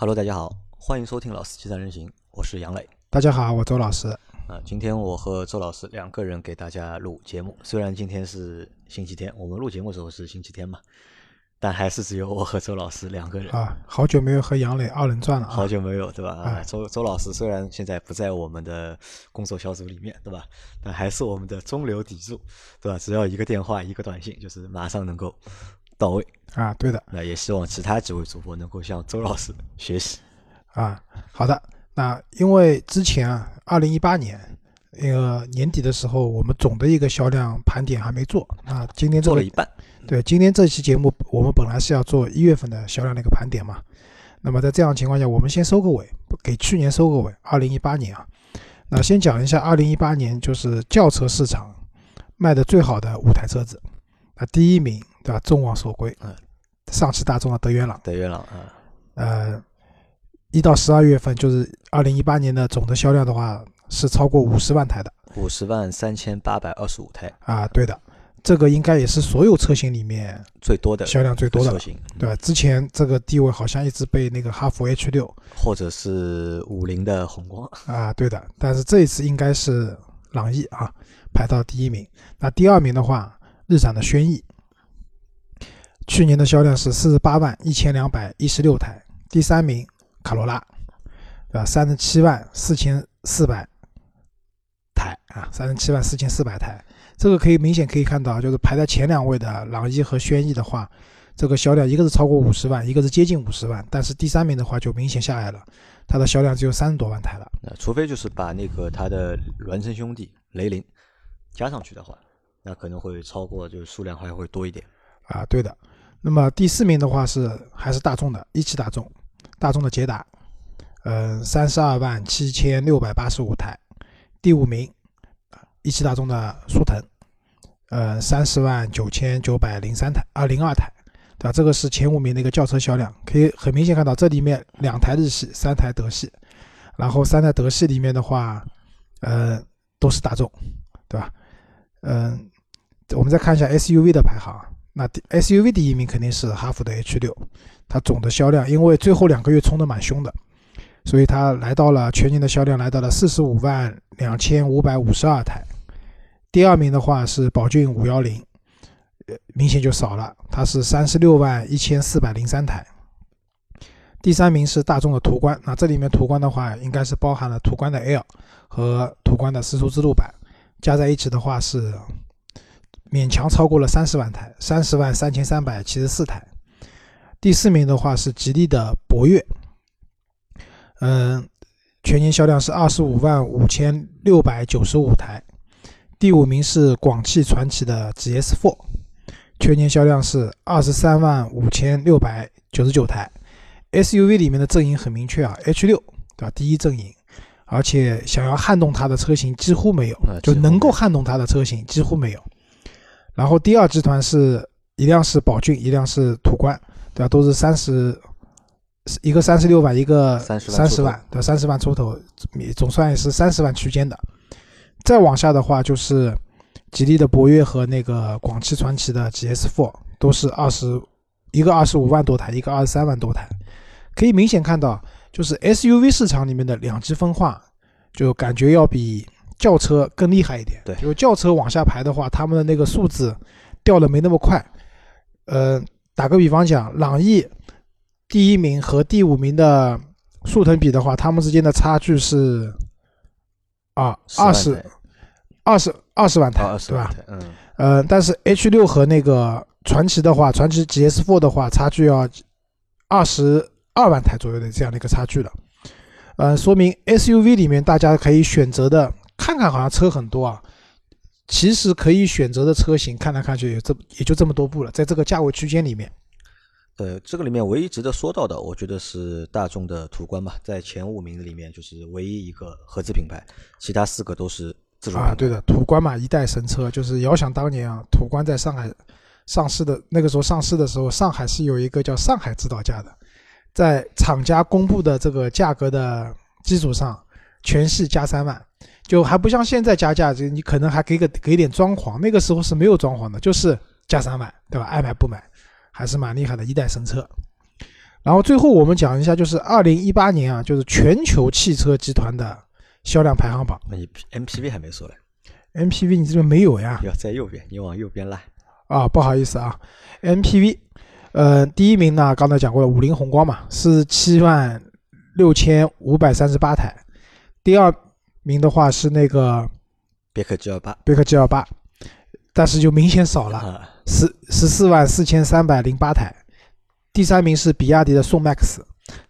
Hello，大家好，欢迎收听老司机三人行，我是杨磊。大家好，我周老师。啊，今天我和周老师两个人给大家录节目。虽然今天是星期天，我们录节目的时候是星期天嘛，但还是只有我和周老师两个人啊。好久没有和杨磊二人转了，好久没有，对吧？啊，周周老师虽然现在不在我们的工作小组里面，对吧？但还是我们的中流砥柱，对吧？只要一个电话，一个短信，就是马上能够到位啊。对的，那也希望其他几位主播能够向周老师学习啊。好的。那因为之前啊，二零一八年那个年底的时候，我们总的一个销量盘点还没做啊。今天做了一半。对，今天这期节目我们本来是要做一月份的销量的一个盘点嘛。那么在这样情况下，我们先收个尾，给去年收个尾。二零一八年啊，那先讲一下二零一八年就是轿车市场卖的最好的五台车子。那第一名对吧？众望所归，嗯，上汽大众的德源朗。德源朗啊，呃。一到十二月份，就是二零一八年的总的销量的话，是超过五十万台的，五十万三千八百二十五台啊，对的，这个应该也是所有车型里面最多的销量最多的车型，对吧？之前这个地位好像一直被那个哈弗 H 六或者是五菱的宏光啊，对的，但是这一次应该是朗逸啊排到第一名，那第二名的话，日产的轩逸，去年的销量是四十八万一千两百一十六台，第三名。卡罗拉，对吧？三十七万四千四百台啊，三十七万四千四百台，这个可以明显可以看到，就是排在前两位的朗逸和轩逸的话，这个销量一个是超过五十万，一个是接近五十万，但是第三名的话就明显下来了，它的销量只有三十多万台了。那除非就是把那个它的孪生兄弟雷凌加上去的话，那可能会超过，就是数量还会多一点啊。对的，那么第四名的话是还是大众的一汽大众。大众的捷达，嗯，三十二万七千六百八十五台，第五名，一汽大众的速腾，呃，三十万九千九百零三台，二零二台，对吧？这个是前五名的一个轿车销量，可以很明显看到，这里面两台日系，三台德系，然后三台德系里面的话，呃，都是大众，对吧？嗯，我们再看一下 SUV 的排行，那 SUV 第一名肯定是哈弗的 H 六。它总的销量，因为最后两个月冲的蛮凶的，所以它来到了全年的销量来到了四十五万两千五百五十二台。第二名的话是宝骏五幺零，呃，明显就少了，它是三十六万一千四百零三台。第三名是大众的途观，那这里面途观的话，应该是包含了途观的 L 和途观的丝绸之路版，加在一起的话是勉强超过了三十万台，三十万三千三百七十四台。第四名的话是吉利的博越，嗯，全年销量是二十五万五千六百九十五台。第五名是广汽传祺的 GS4，全年销量是二十三万五千六百九十九台。SUV 里面的阵营很明确啊，H 六对吧？第一阵营，而且想要撼动它的车型几乎没有，就能够撼动它的车型几乎没有。然后第二集团是一辆是宝骏，一辆是途观。对吧？都是三十，一个三十六万，一个三十万，对，三十万出头，总算也是三十万区间的。再往下的话，就是吉利的博越和那个广汽传祺的 GS4，都是二十，一个二十五万多台，一个二十三万多台。可以明显看到，就是 SUV 市场里面的两极分化，就感觉要比轿车更厉害一点。对，就轿车往下排的话，他们的那个数字掉的没那么快。呃。打个比方讲，朗逸第一名和第五名的速腾比的话，他们之间的差距是啊二十二十二十万台，对吧？嗯，呃，但是 H 六和那个传奇的话，传奇 GS4 的话，差距要二十二万台左右的这样的一个差距了。呃，说明 SUV 里面大家可以选择的，看看好像车很多啊。其实可以选择的车型，看来看去也这也就这么多部了，在这个价位区间里面。呃，这个里面唯一值得说到的，我觉得是大众的途观嘛，在前五名里面就是唯一一个合资品牌，其他四个都是自主啊。对的，途观嘛，一代神车，就是遥想当年啊，途观在上海上市的那个时候上市的时候，上海是有一个叫上海指导价的，在厂家公布的这个价格的基础上，全系加三万。就还不像现在加价，就你可能还给个给点装潢，那个时候是没有装潢的，就是加三万，对吧？爱买不买，还是蛮厉害的一代神车。然后最后我们讲一下，就是二零一八年啊，就是全球汽车集团的销量排行榜。那你 MPV 还没说嘞 MPV 你这边没有呀？要在右边，你往右边拉。啊，不好意思啊，MPV，呃，第一名呢，刚才讲过了，五菱宏光嘛，是七万六千五百三十八台。第二名的话是那个别克 G 二八，别克 G 二八，但是就明显少了，啊，十十四万四千三百零八台。第三名是比亚迪的宋 MAX，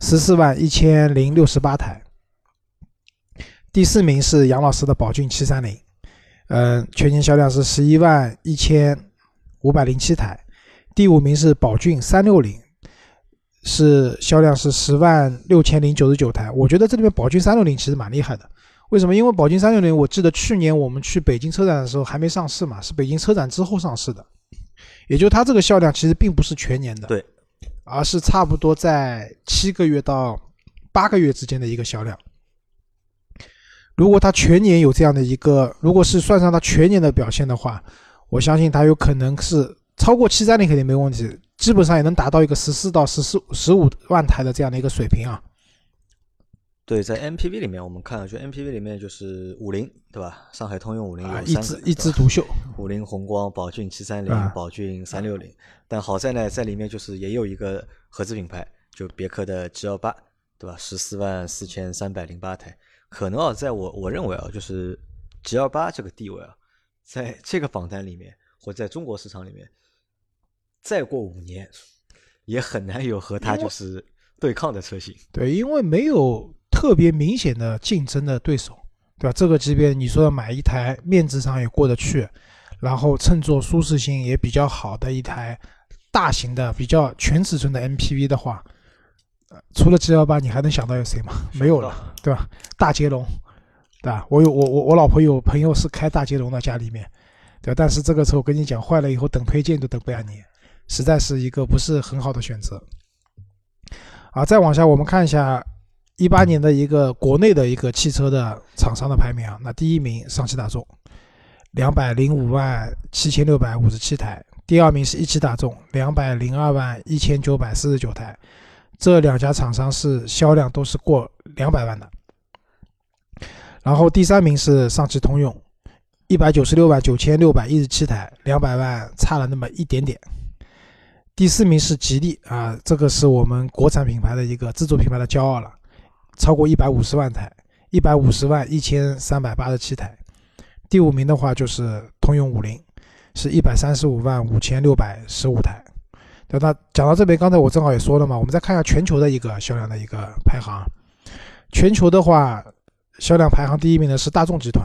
十四万一千零六十八台。第四名是杨老师的宝骏七三零，嗯，全年销量是十一万一千五百零七台。第五名是宝骏三六零，是销量是十万六千零九十九台。我觉得这里面宝骏三六零其实蛮厉害的，为什么？因为宝骏三六零，我记得去年我们去北京车展的时候还没上市嘛，是北京车展之后上市的，也就它这个销量其实并不是全年的，对，而是差不多在七个月到八个月之间的一个销量。如果它全年有这样的一个，如果是算上它全年的表现的话，我相信它有可能是超过七三零肯定没问题，基本上也能达到一个十四到十四十五万台的这样的一个水平啊。对，在 MPV 里面，我们看，就 MPV 里面就是五菱，对吧？上海通用五菱啊，有三个，一枝一枝独秀。五菱宏光、宝骏七三零啊、宝骏三六零。但好在呢，在里面就是也有一个合资品牌，就别克的 G 幺八，对吧？十四万四千三百零八台。可能啊，在我我认为啊，就是 G 幺八这个地位啊，在这个榜单里面，或在中国市场里面，再过五年，也很难有和它就是对抗的车型。对，因为没有特别明显的竞争的对手，对吧？这个级别你说要买一台面子上也过得去，然后乘坐舒适性也比较好的一台大型的、比较全尺寸的 MPV 的话，呃除了 G 幺八，你还能想到有谁吗？没有了，对吧？大捷龙，对吧？我有我我我老婆有朋友是开大捷龙的家里面，对吧？但是这个车我跟你讲，坏了以后等配件都等不了你，实在是一个不是很好的选择。啊，再往下我们看一下一八年的一个国内的一个汽车的厂商的排名啊，那第一名上汽大众，两百零五万七千六百五十七台，第二名是一汽大众，两百零二万一千九百四十九台，这两家厂商是销量都是过两百万的。然后第三名是上汽通用，一百九十六万九千六百一十七台，两百万差了那么一点点。第四名是吉利啊，这个是我们国产品牌的一个自主品牌的骄傲了，超过一百五十万台，一百五十万一千三百八十七台。第五名的话就是通用五菱，是一百三十五万五千六百十五台。那，那讲到这边，刚才我正好也说了嘛，我们再看一下全球的一个销量的一个排行。全球的话，销量排行第一名的是大众集团。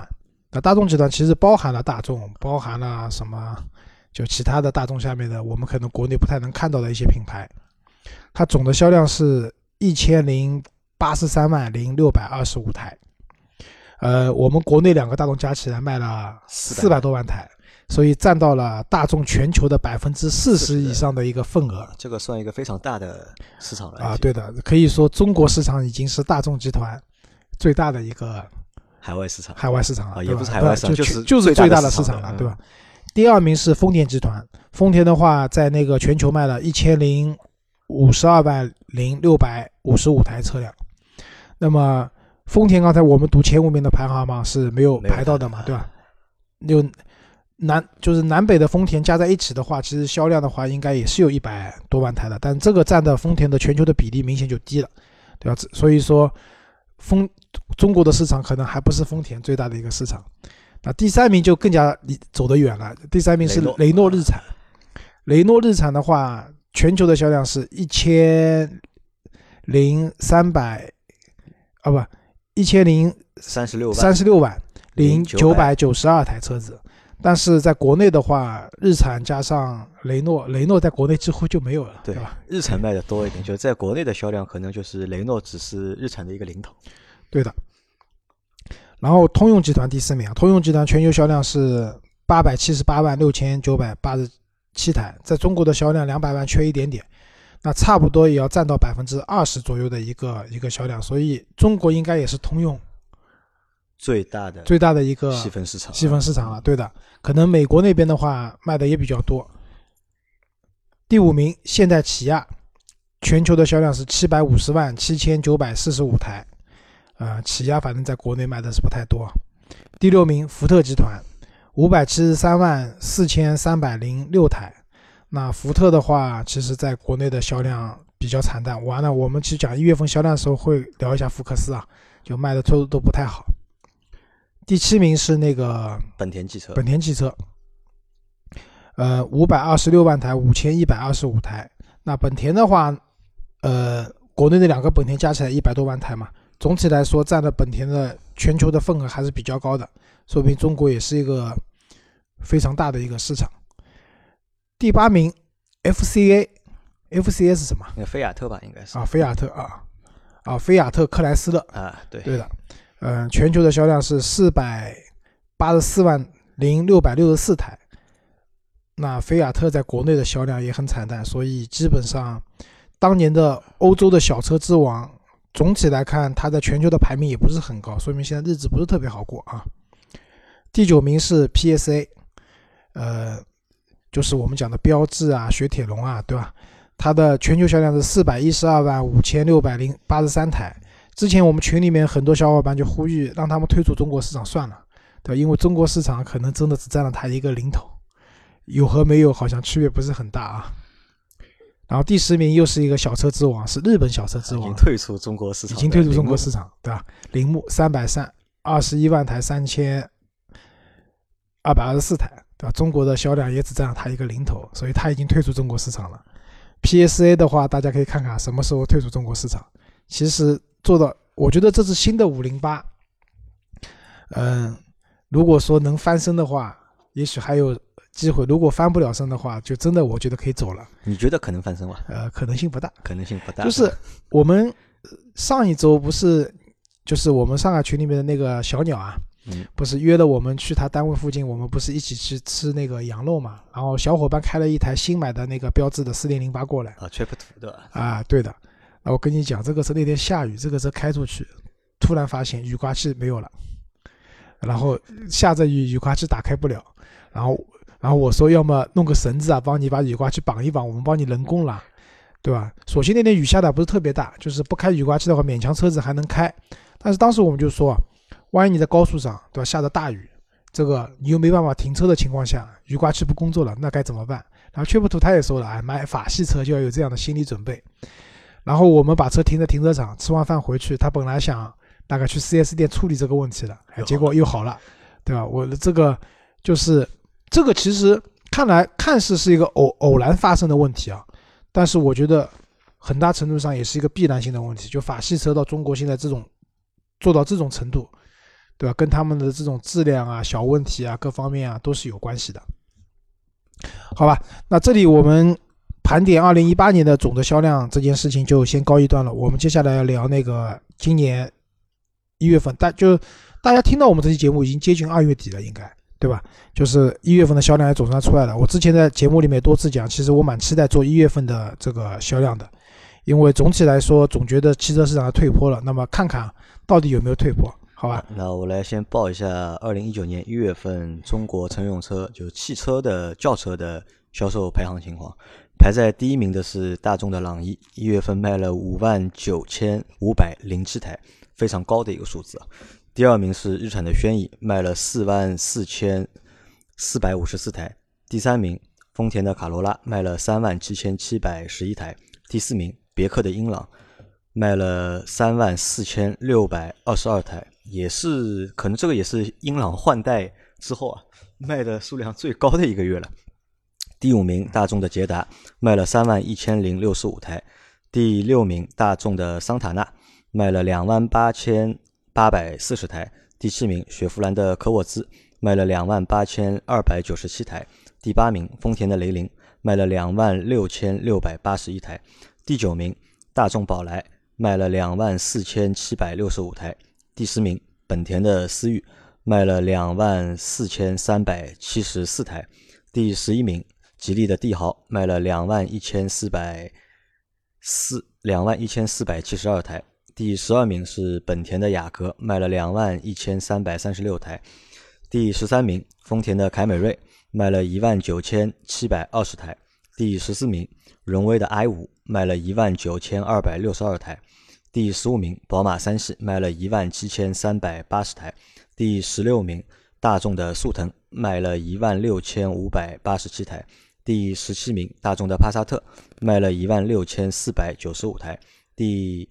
那大众集团其实包含了大众，包含了什么？就其他的大众下面的，我们可能国内不太能看到的一些品牌，它总的销量是一千零八十三万零六百二十五台。呃，我们国内两个大众加起来卖了四百多万台，所以占到了大众全球的百分之四十以上的一个份额。这个算一个非常大的市场了啊，对的，可以说中国市场已经是大众集团最大的一个海外市场，海外市场了，啊，也不是海外市场，就就是就是最大的市市场了，嗯对吧？？第二名是丰田集团，丰田的话在那个全球卖了一千零五十二万零六百五十五台车辆。那么丰田刚才我们读前五名的排行榜是没有排到的嘛，对吧？有南就是南北的丰田加在一起的话，其实销量的话应该也是有一百多万台的，但这个占的丰田的全球的比例明显就低了，对吧？所以说丰中国的市场可能还不是丰田最大的一个市场。那第三名就更加离走得远了，第三名是雷诺日产。雷诺日产的话，全球的销量是一千零三百啊不一千零三十六万，三十六万零零九百九十二台车子，但是在国内的话，日产加上雷诺，雷诺在国内几乎就没有了，对吧？日产卖的多一点，就在国内的销量可能就是雷诺只是日产的一个零头。对的。然后通用集团第四名啊，通用集团全球销量是八百七十八万六千九百八十七台，在中国的销量两百万缺一点点，那差不多也要占到百分之二十左右的一个一个销量，所以中国应该也是通用最大的最大的一个细分市场，细分市场了，对的。可能美国那边的话卖的也比较多。第五名，现代起亚，全球的销量是七百五十万七千九百四十五台，呃，起亚反正在国内卖的是不太多。第六名，福特集团五百七十三万四千三百零六台。那福特的话，其实在国内的销量比较惨淡。完了，我们去讲一月份销量的时候会聊一下福克斯啊，就卖的都都不太好。第七名是那个本田汽车，本田汽车，呃，五百二十六万台，五千一百二十五台。那本田的话，呃，国内的两个本田加起来一百多万台嘛，总体来说占了本田的全球的份额还是比较高的，说明中国也是一个非常大的一个市场。第八名，FCA，FCA 是什么？那菲亚特吧，应该是啊，菲亚特啊，啊，菲亚特克莱斯勒啊，对，对的，嗯，全球的销量是四百八十四万零六百六十四台。那菲亚特在国内的销量也很惨淡，所以基本上当年的欧洲的小车之王，总体来看，它在全球的排名也不是很高，说明现在日子不是特别好过啊。第九名是 PSA，呃。就是我们讲的标致啊、雪铁龙啊，对吧？它的全球销量是四百一十二万五千六百零八十三台。之前我们群里面很多小伙伴就呼吁让他们退出中国市场算了，对吧？因为中国市场可能真的只占了它一个零头，有和没有好像区别不是很大啊。然后第十名又是一个小车之王，是日本小车之王，已经退出中国市场，已经退出中国市场，对吧？铃木三百三二十一万台，三千二百二十四台。对吧？中国的销量也只占了它一个零头，所以它已经退出中国市场了。PSA 的话，大家可以看看什么时候退出中国市场。其实做到，我觉得这是新的五零八。嗯，如果说能翻身的话，也许还有机会；如果翻不了身的话，就真的我觉得可以走了。你觉得可能翻身吗？呃，可能性不大，可能性不大。就是我们上一周不是，就是我们上海群里面的那个小鸟啊。嗯，不是约了我们去他单位附近，我们不是一起去吃那个羊肉嘛？然后小伙伴开了一台新买的那个标致的四零零八过来啊，Trip 对吧？啊，对的。那我跟你讲，这个车那天下雨，这个车开出去，突然发现雨刮器没有了，然后下着雨，雨刮器打开不了，然后然后我说要么弄个绳子啊，帮你把雨刮器绑一绑，我们帮你人工拉，对吧？所幸那天雨下的不是特别大，就是不开雨刮器的话，勉强车子还能开。但是当时我们就说。万一你在高速上，对吧？下着大雨，这个你又没办法停车的情况下，雨刮器不工作了，那该怎么办？然后缺普图他也说了，哎，买法系车就要有这样的心理准备。然后我们把车停在停车场，吃完饭回去，他本来想大概去 4S 店处理这个问题了，哎，结果又好了，对吧？我的这个就是这个，其实看来看似是一个偶偶然发生的问题啊，但是我觉得很大程度上也是一个必然性的问题。就法系车到中国现在这种做到这种程度。对吧？跟他们的这种质量啊、小问题啊、各方面啊都是有关系的。好吧，那这里我们盘点二零一八年的总的销量这件事情就先告一段落。我们接下来要聊那个今年一月份，大就大家听到我们这期节目已经接近二月底了，应该对吧？就是一月份的销量也总算出来了。我之前在节目里面多次讲，其实我蛮期待做一月份的这个销量的，因为总体来说总觉得汽车市场退坡了。那么看看到底有没有退坡。好吧，那我来先报一下二零一九年一月份中国乘用车，就是汽车的轿车的销售排行情况。排在第一名的是大众的朗逸，一月份卖了五万九千五百零七台，非常高的一个数字。第二名是日产的轩逸，卖了四万四千四百五十四台。第三名丰田的卡罗拉，卖了三万七千七百十一台。第四名别克的英朗，卖了三万四千六百二十二台。也是可能这个也是英朗换代之后啊 卖的数量最高的一个月了。第五名大众的捷达卖了三万一千零六十五台，第六名大众的桑塔纳卖了两万八千八百四十台，第七名雪佛兰的科沃兹卖了两万八千二百九十七台，第八名丰田的雷凌卖了两万六千六百八十一台，第九名大众宝来卖了两万四千七百六十五台。第十名，本田的思域卖了两万四千三百七十四台。第十一名，吉利的帝豪卖了两万一千四百四两万一千四百七十二台。第十二名是本田的雅阁，卖了两万一千三百三十六台。第十三名，丰田的凯美瑞卖了一万九千七百二十台。第十四名，荣威的 i 五卖了一万九千二百六十二台；第十五名，宝马三系卖了一万七千三百八十台；第十六名，大众的速腾卖了一万六千五百八十七台；第十七名，大众的帕萨特卖了一万六千四百九十五台；第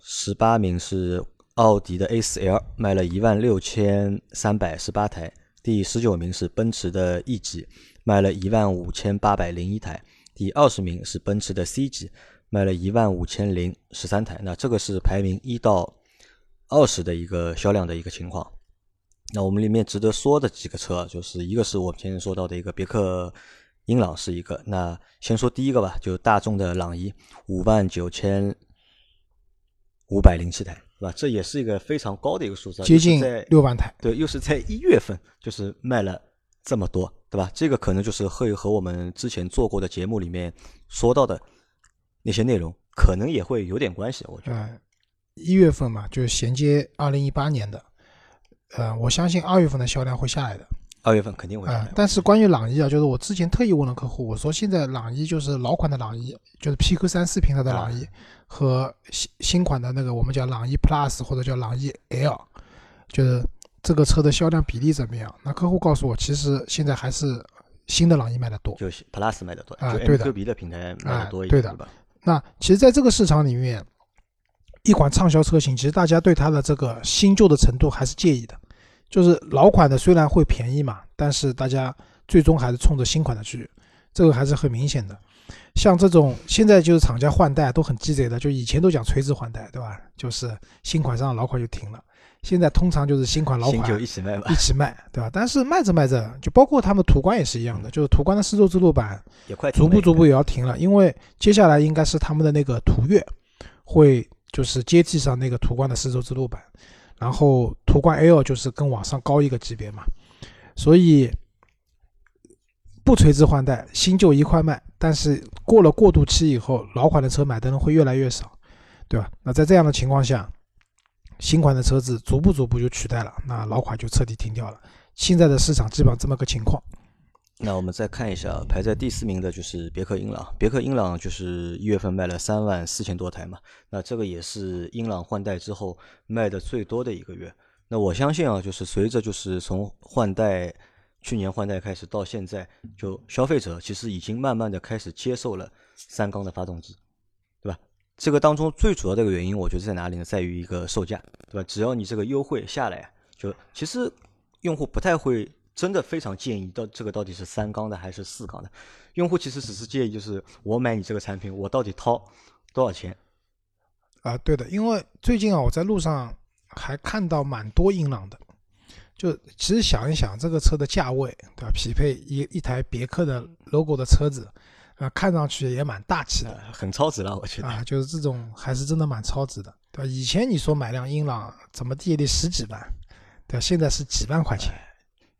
十八名是奥迪的 A4L，卖了一万六千三百十八台；第十九名是奔驰的 E 级，卖了一万五千八百零一台；第二十名是奔驰的 C 级，卖了一万五千零十三台。那这个是排名一到二十的一个销量的一个情况。那我们里面值得说的几个车，就是一个是我们前面说到的一个别克英朗是一个。那先说第一个吧，就大众的朗逸，五万九千五百零七台，是吧？这也是一个非常高的一个数字，接近在六万台。对，又是在一月份，就是卖了这么多，对吧？这个可能就是会和我们之前做过的节目里面说到的那些内容，可能也会有点关系。我觉得，呃，一月份嘛，就是衔接二零一八年的，呃，我相信二月份的销量会下来的。二月份肯定会下啊、来。但是关于朗逸啊，就是我之前特意问了客户，我说现在朗逸就是老款的朗逸，就是 PQ 三四平台的朗逸，和新新款的那个我们叫朗逸 Plus 或者叫朗逸 L，就是这个车的销量比例怎么样？那客户告诉我，其实现在还是新的朗逸卖的多。就是 Plus 卖的多，啊对的 MQB 的平台卖的多一点，对的吧？那其实在这个市场里面，一款畅销车型，其实大家对它的这个新旧的程度还是介意的。就是老款的虽然会便宜嘛，但是大家最终还是冲着新款的去，这个还是很明显的。像这种现在就是厂家换代都很鸡贼的，就以前都讲垂直换代，对吧？就是新款上老款就停了，现在通常就是新款老新款旧一起卖吧一，起卖，对吧？但是卖着卖着，就包括他们途观也是一样的，就是途观的四座之路版也快逐步逐步也要停了，因为接下来应该是他们的那个途岳会就是接替上那个途观的丝绸之路版，然后途观 L 就是更往上高一个级别嘛，所以不垂直换代，新旧一块卖，但是过了过渡期以后，老款的车买的人会越来越少，对吧？那在这样的情况下，新款的车子逐步逐步就取代了，那老款就彻底停掉了。现在的市场基本上这么个情况。那我们再看一下，排在第四名的就是别克英朗。别克英朗就是一月份卖了三万四千多台嘛，那这个也是英朗换代之后卖的最多的一个月。那我相信啊，就是随着就是从换代去年换代开始到现在，就消费者其实已经慢慢的开始接受了三缸的发动机，这个当中最主要的一个原因，我觉得在哪里呢？在于一个售价，对吧？只要你这个优惠下来，就其实用户不太会真的非常介意到这个到底是三缸的还是四缸的，用户其实只是介意就是我买你这个产品，我到底掏多少钱？啊，对的，因为最近啊，我在路上还看到蛮多英朗的。就其实想一想，这个车的价位，对吧？匹配一一台别克的 logo 的车子，啊，看上去也蛮大气的呃，很超值了，我觉得。啊，就是这种还是真的蛮超值的，对吧？以前你说买辆英朗怎么地也得十几万，对吧？现在是几万块钱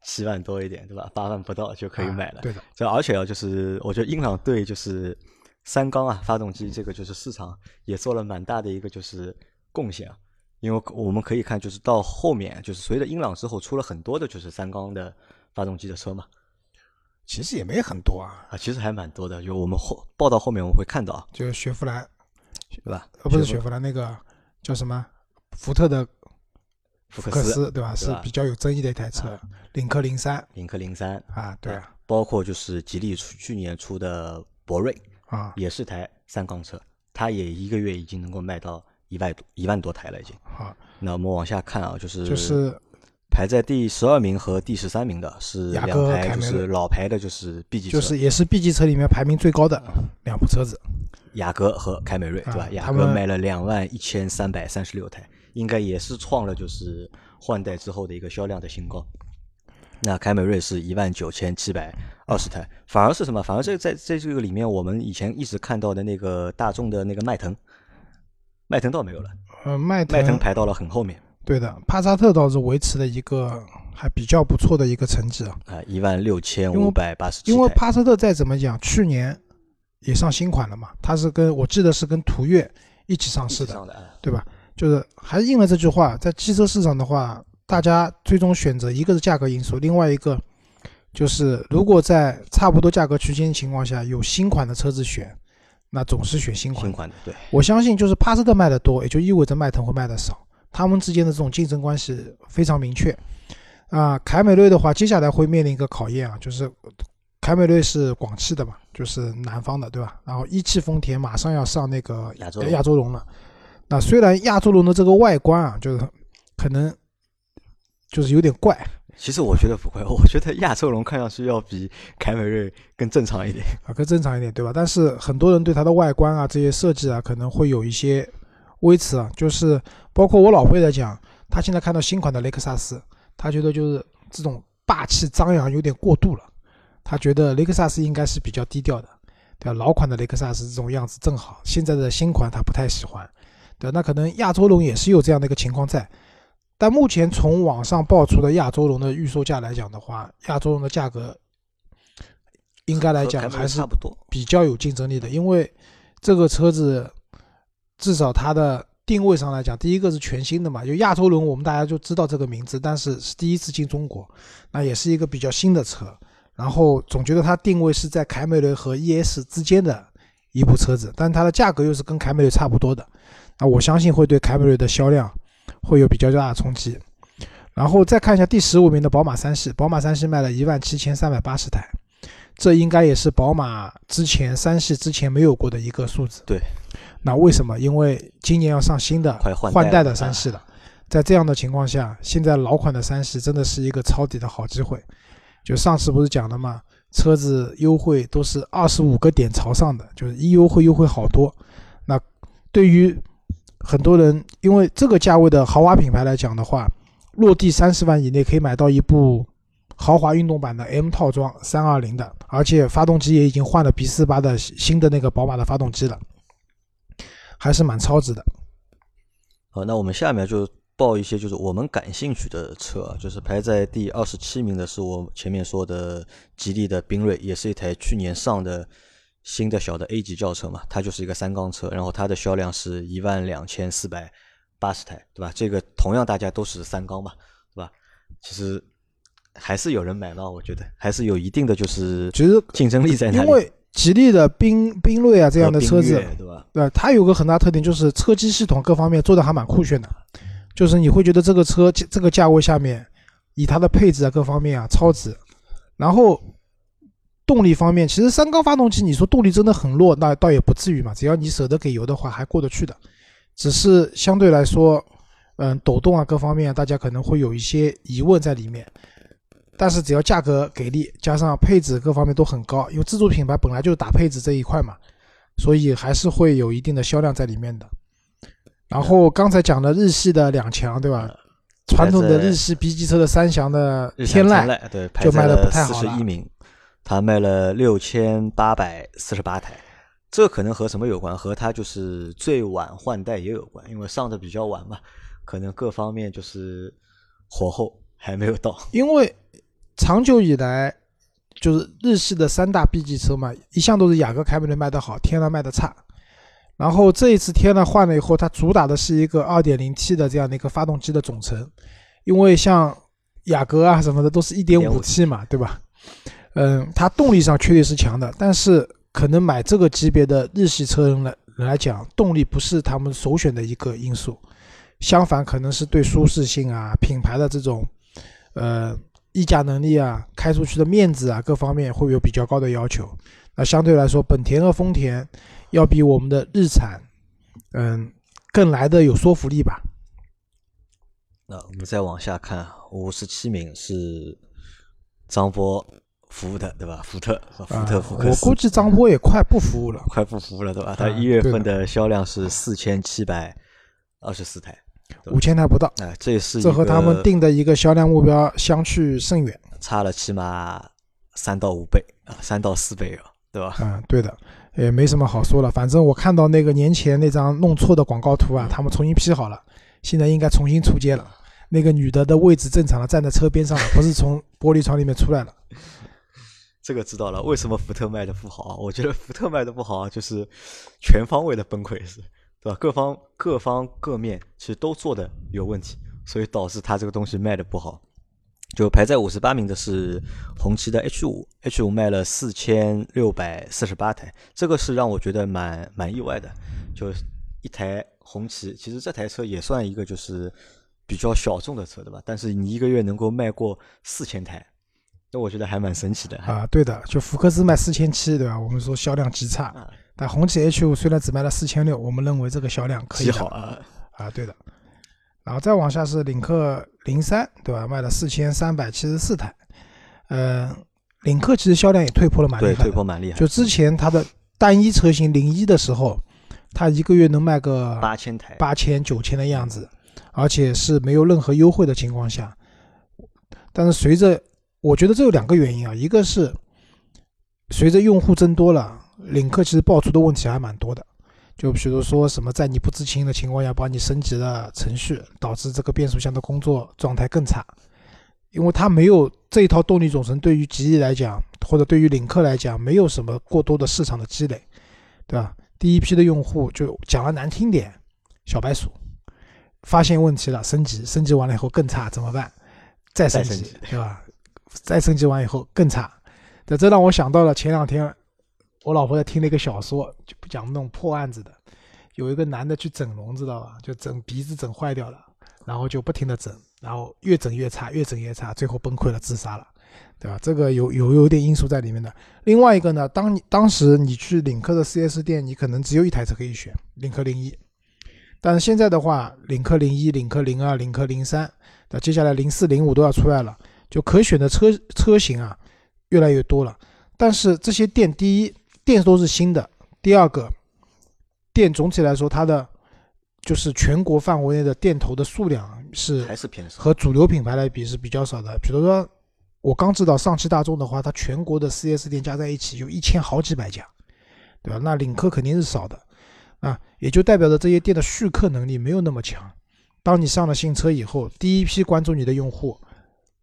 七万多一点，对吧？八万不到就可以买了。啊对的，这而且啊，就是我觉得英朗对就是三缸啊发动机这个就是市场也做了蛮大的一个就是贡献啊，因为我们可以看就是到后面就是随着英朗之后出了很多的就是三缸的发动机的车嘛，其实也没很多啊，啊，其实还蛮多的，就我们后报道后面我们会看到啊，就雪佛兰，对吧？呃，不是雪佛兰。那个叫什么？福特的福克斯、对吧？是比较有争议的一台车，领克零三。领克零三，啊，对啊，包括就是吉利出去年出的博瑞，啊，也是台三缸车，它也一个月已经能够卖到一万多一万多台了已经。好，那我们往下看啊，就是就是排在第十二名和第十三名的是雅阁和两台就凯美瑞是老牌的，就是 B 级车，就是也是 B 级车里面排名最高的两部车子，雅阁和凯美瑞，对吧啊？雅他们阁卖了两万一千三百三十六台，应该也是创了就是换代之后的一个销量的新高。那凯美瑞是一万九千七百二十台，反而是什么？反而这在在这个里面，我们以前一直看到的那个大众的那个迈腾，迈腾倒没有了，呃，迈腾迈腾排到了很后面对的，帕萨特倒是维持了一个还比较不错的一个成绩啊，啊，一万六千五百八十七。因为帕萨特再怎么讲，去年也上新款了嘛，它是跟我记得是跟途岳一起上市的，对吧？就是还是应了这句话，在汽车市场的话，大家最终选择一个是价格因素，另外一个就是如果在差不多价格区间情况下有新款的车子选，那总是选新款。新款的，对，我相信就是帕萨特卖的多，也就意味着迈腾会卖的少，他们之间的这种竞争关系非常明确。啊，凯美瑞的话，接下来会面临一个考验啊，就是凯美瑞是广汽的嘛，就是南方的，对吧？然后一汽丰田马上要上那个亚洲亚洲龙了。那虽然亚洲龙的这个外观啊，就是可能就是有点怪，其实我觉得不会，我觉得亚洲龙看上去要比凯美瑞更正常一点。啊，更正常一点，对吧？但是很多人对它的外观啊、这些设计啊，可能会有一些微词啊，就是包括我老婆也在讲，她现在看到新款的雷克萨斯，她觉得就是这种霸气张扬有点过度了，她觉得雷克萨斯应该是比较低调的，对吧？老款的雷克萨斯这种样子正好，现在的新款她不太喜欢，对，那可能亚洲龙也是有这样的一个情况在。但目前从网上爆出的亚洲龙的预售价来讲的话，亚洲龙的价格应该来讲还是。比较有竞争力的，因为这个车子至少它的定位上来讲，第一个是全新的嘛，就亚洲龙我们大家就知道这个名字，但是是第一次进中国，那也是一个比较新的车，然后总觉得它定位是在凯美瑞和 ES 之间的一部车子，但它的价格又是跟凯美瑞差不多的，那我相信会对凯美瑞的销量会有比较大的冲击。然后再看一下第十五名的宝马三系，宝马三系卖了一万七千三百八十台，这应该也是宝马之前三系之前没有过的一个数字。对，那为什么？因为今年要上新的换代的三系了，在这样的情况下，现在老款的三系真的是一个抄底的好机会。就上次不是讲了吗？车子优惠都是二十五个点朝上的，就是一优惠优惠好多。那对于很多人，因为这个价位的豪华品牌来讲的话，落地三十万以内可以买到一部豪华运动版的 M 套装三二零的，而且发动机也已经换了 B 四八的新的那个宝马的发动机了，还是蛮超值的。好，那我们下面就报一些就是我们感兴趣的车啊，就是排在第二十七名的是我前面说的吉利的缤瑞，也是一台去年上的新的小的 A 级轿车嘛，它就是一个三缸车，然后它的销量是一万两千四百八十台，对吧？这个同样大家都是三缸嘛，对吧？其实还是有人买嘛，我觉得还是有一定的就是其实竞争力在那里。因为吉利的缤缤瑞啊这样的车子对吧？对，它有个很大特点就是车机系统各方面做的还蛮酷炫的，就是你会觉得这个车这个价位下面，以它的配置啊各方面啊超值，然后动力方面，其实三缸发动机你说动力真的很弱，那倒也不至于嘛，只要你舍得给油的话还过得去的，只是相对来说，嗯，抖动啊各方面啊大家可能会有一些疑问在里面。但是只要价格给力，加上配置各方面都很高，因为自主品牌本来就是打配置这一块嘛，所以还是会有一定的销量在里面的。然后刚才讲的日系的两强，对吧？传统的日系 B 级车的三强的天籁，对，就卖得在了四不太好了十一名，它卖了六千八百四十八台。这可能和什么有关？和它就是最晚换代也有关，因为上的比较晚嘛，可能各方面就是火候还没有到。因为长久以来就是日系的三大 B 级车嘛，一向都是雅阁、凯美瑞卖得好，天籁卖得差。然后这一次天籁换了以后，它主打的是一个 2.0T 的这样的一个发动机的总成，因为像雅阁啊什么的都是 1.5T 嘛，对吧？嗯，它动力上确实是强的，但是可能买这个级别的日系车人来来讲，动力不是他们首选的一个因素，相反可能是对舒适性啊、品牌的这种呃溢价能力啊、开出去的面子啊各方面会有比较高的要求。那相对来说，本田和丰田要比我们的日产，嗯，更来的有说服力吧。那我们再往下看，五十七名是张波服务的，对吧？福特，福特福克斯。啊我估计张波也快不服务了。快不服务了，对吧？它啊一月份的销量是四千七百二十四台，五千台不到，哎，这是这和他们定的一个销量目标相去甚远。差了起码三到五倍啊，三到四倍啊，对吧？嗯，对的，也没什么好说了。反正我看到那个年前那张弄错的广告图啊，他们重新 P 好了，现在应该重新出街了。那个女的的位置正常了，站在车边上了，不是从玻璃窗里面出来了。这个知道了，为什么福特卖的不好啊？我觉得福特卖的不好啊，就是全方位的崩溃，是，对吧？各方各方各面其实都做的有问题，所以导致它这个东西卖的不好。就排在五十八名的是红旗的 H 五，H 五卖了四千六百四十八台，这个是让我觉得蛮蛮意外的。就一台红旗，其实这台车也算一个就是比较小众的车，对吧？但是你一个月能够卖过四千台，那我觉得还蛮神奇的。啊，对的，就福克斯卖四千七，对吧？我们说销量极差，但红旗 H 五虽然只卖了四千六，我们认为这个销量可以好啊。啊，对的。然后再往下是领克零三，对吧？卖了四千三百七十四台。呃，领克其实销量也退坡了蛮厉害，退坡蛮厉害。就之前它的单一车型零一的时候，它一个月能卖个八千台、八千九千的样子，而且是没有任何优惠的情况下。但是随着，我觉得这有两个原因啊，一个是随着用户增多了，领克其实爆出的问题还蛮多的。就比如说什么，在你不知情的情况下帮你升级了程序，导致这个变速箱的工作状态更差，因为它没有这一套动力总成，对于吉利来讲，或者对于领克来讲，没有什么过多的市场的积累，对吧？第一批的用户就讲了难听点，小白鼠，发现问题了，升级，升级完了以后更差，怎么办？再升级，对吧？再升级完以后更差，这这让我想到了前两天。我老婆在听了一个小说，就不讲那种破案子的。有一个男的去整容，知道吧？就整鼻子整坏掉了，然后就不停的整，然后越整越差，越整越差，最后崩溃了，自杀了，对吧？这个有有有点因素在里面的。另外一个呢，当你当时你去领克的 4S 店，你可能只有一台车可以选，领克零一。但是现在的话，领克零一、领克零二、领克零三，那接下来零四、零五都要出来了，就可选的车车型啊越来越多了。但是这些店，第一。店都是新的。第二个，店总体来说，它的就是全国范围内的店头的数量是还是偏少，和主流品牌来比是比较少的。比如说，我刚知道上汽大众的话，它全国的 4S 店加在一起有一千好几百家，对吧？那领克肯定是少的，啊，也就代表着这些店的续客能力没有那么强。当你上了新车以后，第一批关注你的用户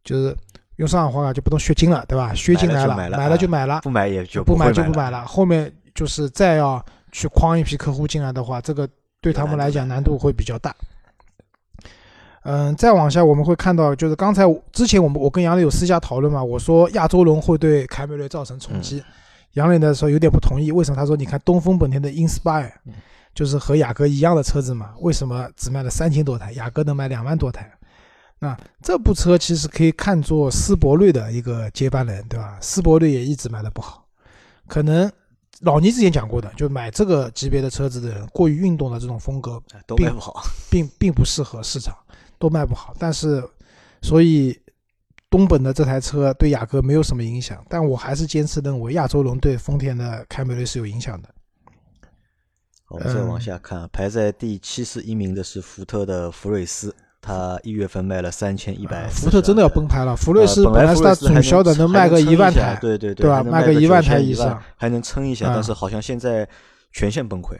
就是。用上海话就不动血精了，对吧？血进来了，买了就买了，不买也就不买就不买了。后面就是再要去框一批客户进来的话，这个对他们来讲难度会比较大。嗯，再往下我们会看到，就是刚才之前我们我跟杨磊有私下讨论嘛，我说亚洲龙会对凯美瑞造成冲击，杨磊的时候有点不同意，为什么？他说你看东风本田的 Inspire，就是和雅阁一样的车子嘛，为什么只卖了三千多台，雅阁能卖两万多台？那这部车其实可以看作斯伯瑞的一个接班人，对吧？斯伯瑞也一直卖的不好，可能老倪之前讲过的，就买这个级别的车子的人，过于运动的这种风格都卖不好，并并不适合市场，都卖不好。但是，所以东本的这台车对雅阁没有什么影响，但我还是坚持认为亚洲龙对丰田的凯美瑞是有影响的。我们再往下看，排在第七十一名的是福特的福睿斯。它一月份卖了三千一百，福特真的要崩盘了。福睿斯本来是它主销的，能卖个一万台，对对对，吧？卖个一万台以上，还能撑一下。但是好像现在全线崩溃。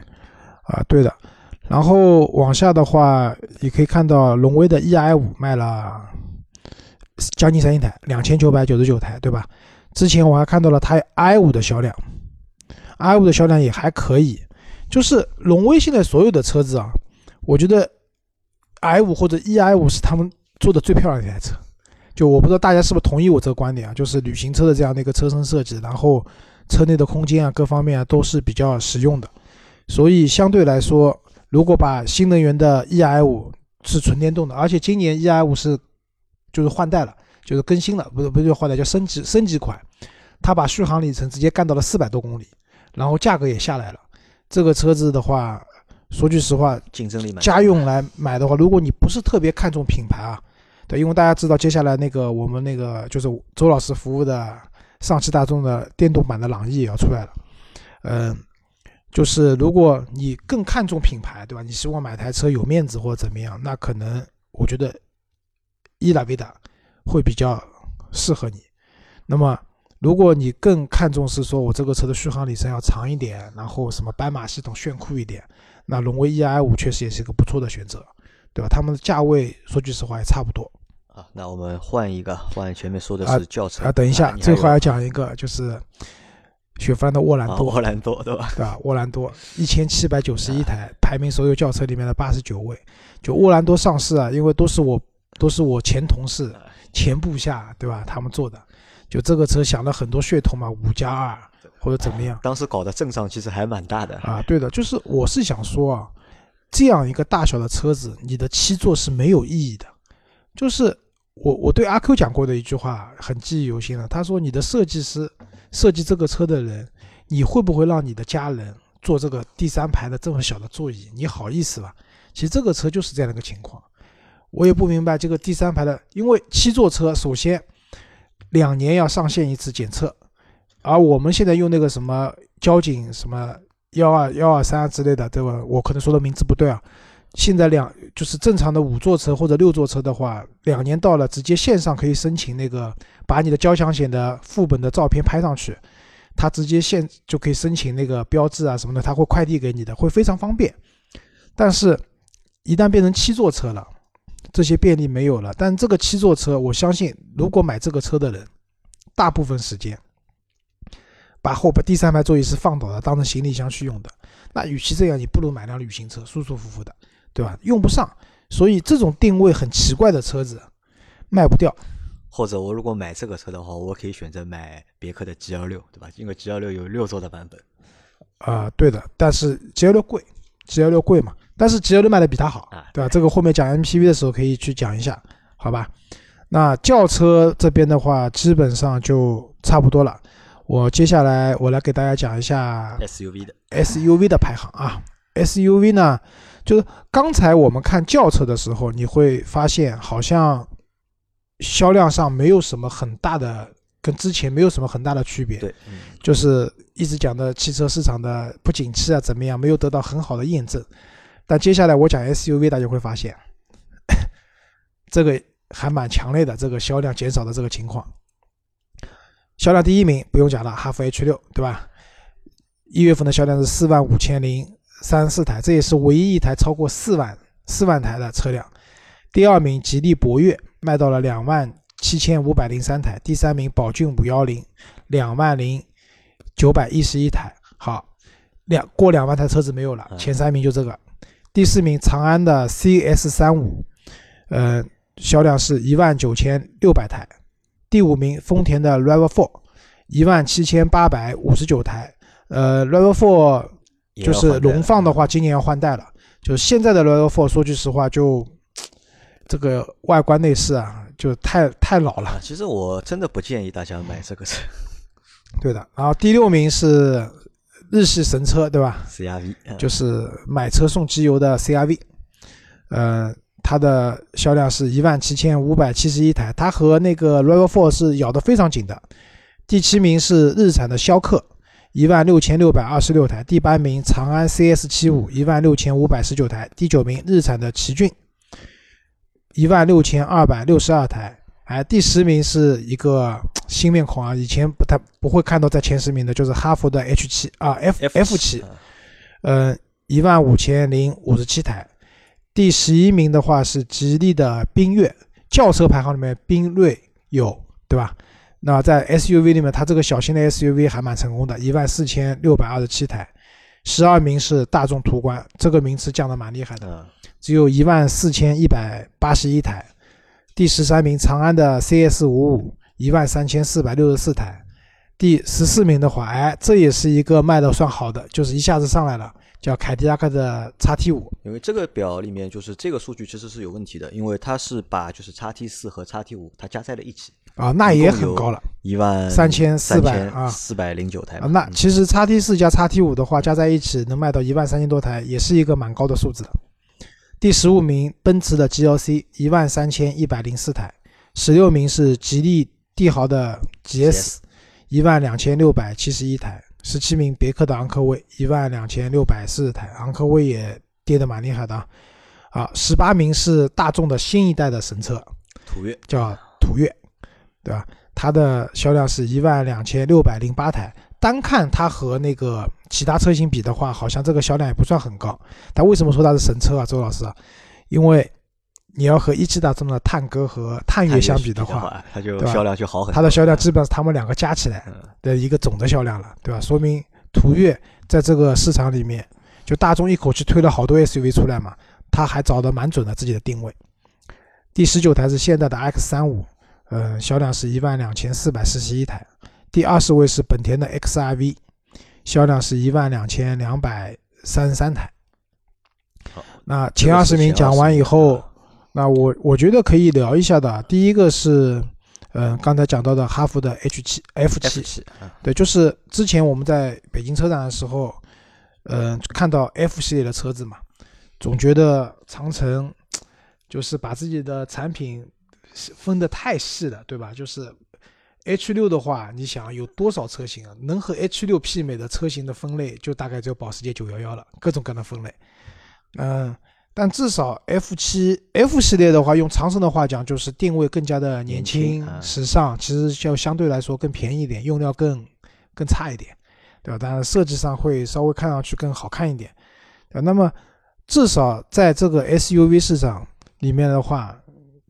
啊，对的。然后往下的话，也可以看到荣威的 E-i 五卖了将近三千台，两千九百九十九台，对吧？之前我还看到了它 i 五的销量，i 五的销量也还可以。就是荣威现在所有的车子啊，我觉得。I 五或者 e i 五是他们做的最漂亮的一台车，就我不知道大家是不是同意我这个观点啊？就是旅行车的这样的一个车身设计，然后车内的空间啊，各方面啊都是比较实用的。所以相对来说，如果把新能源的 e i 五是纯电动的，而且今年 e i 五是就是换代了，就是更新了，不是不是换代，叫升级升级款，它把续航里程直接干到了四百多公里，然后价格也下来了。这个车子的话。说句实话，竞争力家用来买的话，如果你不是特别看重品牌啊，对，因为大家知道接下来那个我们那个就是周老师服务的上汽大众的电动版的朗逸也要出来了，嗯，就是如果你更看重品牌，对吧？你希望买台车有面子或者怎么样，那可能我觉得伊拉维达会比较适合你。那么如果你更看重是说我这个车的续航里程要长一点，然后什么斑马系统炫酷一点。那荣威 E-i 五确实也是一个不错的选择，对吧？他们的价位说句实话也差不多。啊，那我们换一个，换前面说的是轿车啊。等一下，最后要讲一个，就是雪佛兰的沃兰多。沃兰多，对吧？对吧？沃兰多 一千七百九十一台，排名所有轿车里面的八十九位。就沃兰多上市啊，因为都是我都是我前同事、前部下，对吧？他们做的，就这个车想了很多噱头嘛，五加二或者怎么样。当时搞的阵仗其实还蛮大的啊。对的，就是我是想说啊，这样一个大小的车子，你的七座是没有意义的。就是我我对阿 Q 讲过的一句话很记忆犹新了，他说：“你的设计师设计这个车的人，你会不会让你的家人？”坐这个第三排的这么小的座椅，你好意思吧？其实这个车就是这样的一个情况，我也不明白这个第三排的，因为七座车首先两年要上线一次检测，而我们现在用那个什么交警什么幺二幺二三之类的，对吧？我可能说的名字不对啊。现在两就是正常的五座车或者六座车的话，两年到了直接线上可以申请那个把你的交强险的副本的照片拍上去。他直接现就可以申请那个标志啊什么的，他会快递给你的，会非常方便。但是，一旦变成七座车了，这些便利没有了。但这个七座车，我相信，如果买这个车的人，大部分时间把后排第三排座椅是放倒的，当成行李箱去用的。那与其这样，你不如买辆旅行车，舒舒服服的，对吧？用不上，所以这种定位很奇怪的车子卖不掉。或者我如果买这个车的话，我可以选择买别克的 G 幺六，对吧？因为 G 幺六有六座的版本。啊，对的，但是 G 幺六贵，G 幺六贵嘛。但是 G 幺六卖的比它好，对吧？这个后面讲 MPV 的时候可以去讲一下，好吧？那轿车这边的话，基本上就差不多了。我接下来我来给大家讲一下 SUV 的 SUV 的排行啊。SUV 呢，就是刚才我们看轿车的时候，你会发现好像。销量上没有什么很大的，跟之前没有什么很大的区别。对，就是一直讲的汽车市场的不景气啊，怎么样，没有得到很好的验证。但接下来我讲 SUV，大家会发现，这个还蛮强烈的，这个销量减少的这个情况。销量第一名不用讲了，哈弗 H 六，对吧？一月份的销量是四万五千零三十四台，这也是唯一一台超过四万四万台的车辆。第二名吉利博越。卖到了两万七千五百零三台，第三名宝骏五幺零两万零九百一十一台。好，两过两万台车子没有了，前三名就这个。第四名长安的 CS 三五，呃，销量是一万九千六百台。第五名丰田的 RAV4，一万七千八百五十九台。呃，RAV4 就是荣放的话，今年要换代了。就现在的 RAV4，说句实话就。这个外观内饰啊，就太太老了。其实我真的不建议大家买这个车。对的。然后第六名是日系神车，对吧？CRV，就是买车送机油的 CRV。呃，它的销量是一万七千五百七十一台，它和那个 RAV4 是咬得非常紧的。第七名是日产的逍客，一万六千六百二十六台。第八名长安 CS 七五，一万六千五百十九台。第九名日产的奇骏。一万六千二百六十二台，哎，第十名是一个新面孔啊，以前不太不会看到在前十名的，就是哈弗的 H 七啊，F F 七，呃，一万五千零五十七台。第十一名的话是吉利的缤越，轿车排行里面缤瑞有，对吧？那在 SUV 里面，它这个小型的 SUV 还蛮成功的，一万四千六百二十七台。十二名是大众途观，这个名次降的蛮厉害的。只有一万四千一百八十一台，第十三名长安的 CS 五五一万三千四百六十四台，第十四名的话，哎，这也是一个卖的算好的，就是一下子上来了，叫凯迪拉克的叉 T 五。因为这个表里面就是这个数据其实是有问题的，因为它是把就是叉 T 四和叉 T 五它加在了一起啊，那也很高了，一万三千四百啊，四百零九台啊。那其实叉 T 四加叉 T 五的话加在一起能卖到一万三千多台，也是一个蛮高的数字的。第十五名，奔驰的 GLC 一万三千一百零四台；十六名是吉利帝豪的 GS 一万两千六百七十一台；十七名别克的昂科威一万两千六百四十台，昂科威也跌得蛮厉害的啊！啊，十八名是大众的新一代的神车途岳，叫途岳，对吧？它的销量是一万两千六百零八台。单看它和那个其他车型比的话，好像这个销量也不算很高。但为什么说它是神车啊，周老师？因为你要和一汽大众的探歌和探岳相比的话，它就销量就好很多。它的销量基本上是他们两个加起来的一个总的销量了，对吧？说明途岳在这个市场里面，就大众一口气推了好多 SUV 出来嘛，它还找的蛮准的自己的定位。第十九台是现代的 X 三五，嗯，销量是一万两千四百四十一台。第二十位是本田的 XRV，销量是一万两千两百三十三台。好，那前二十名讲完以后，那我我觉得可以聊一下的。第一个是，嗯，刚才讲到的哈弗的 H 七 F 七，对，就是之前我们在北京车展的时候，嗯，看到 F 系列的车子嘛，总觉得长城。就是把自己的产品分得太细了，对吧？就是 H 六的话，你想有多少车型啊？能和 H 六媲美的车型的分类，就大概只有保时捷911了，各种各样的分类。嗯，但至少 F 七 F 系列的话，用长城的话讲，就是定位更加的年轻、时尚，其实就相对来说更便宜一点，用料更更差一点，对吧？但是设计上会稍微看上去更好看一点。那么至少在这个 SUV 市场。里面的话，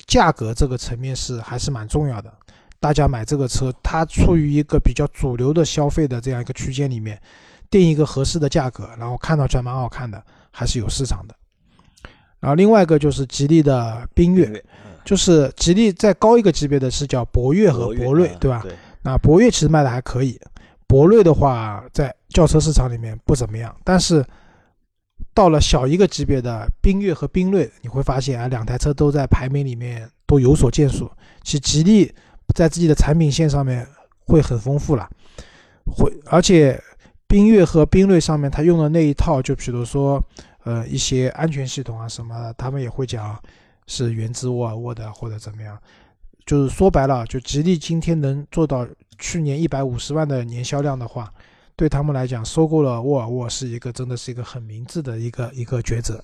价格这个层面是还是蛮重要的。大家买这个车，它处于一个比较主流的消费的这样一个区间里面，定一个合适的价格，然后看上去蛮好看的，还是有市场的。然后另外一个就是吉利的缤越，就是吉利再高一个级别的是叫博越和博瑞，对吧？那博越其实卖的还可以，博瑞的话在轿车市场里面不怎么样，但是。到了小一个级别的缤越和缤瑞，你会发现啊，两台车都在排名里面都有所建树。其实吉利在自己的产品线上面会很丰富了，会而且缤越和缤瑞上面它用的那一套，就比如说呃一些安全系统啊什么，他们也会讲是源自沃尔沃的或者怎么样。就是说白了，就吉利今天能做到去年一百五十万的年销量的话。对他们来讲，收购了沃尔沃是一个真的是一个很明智的一个一个抉择，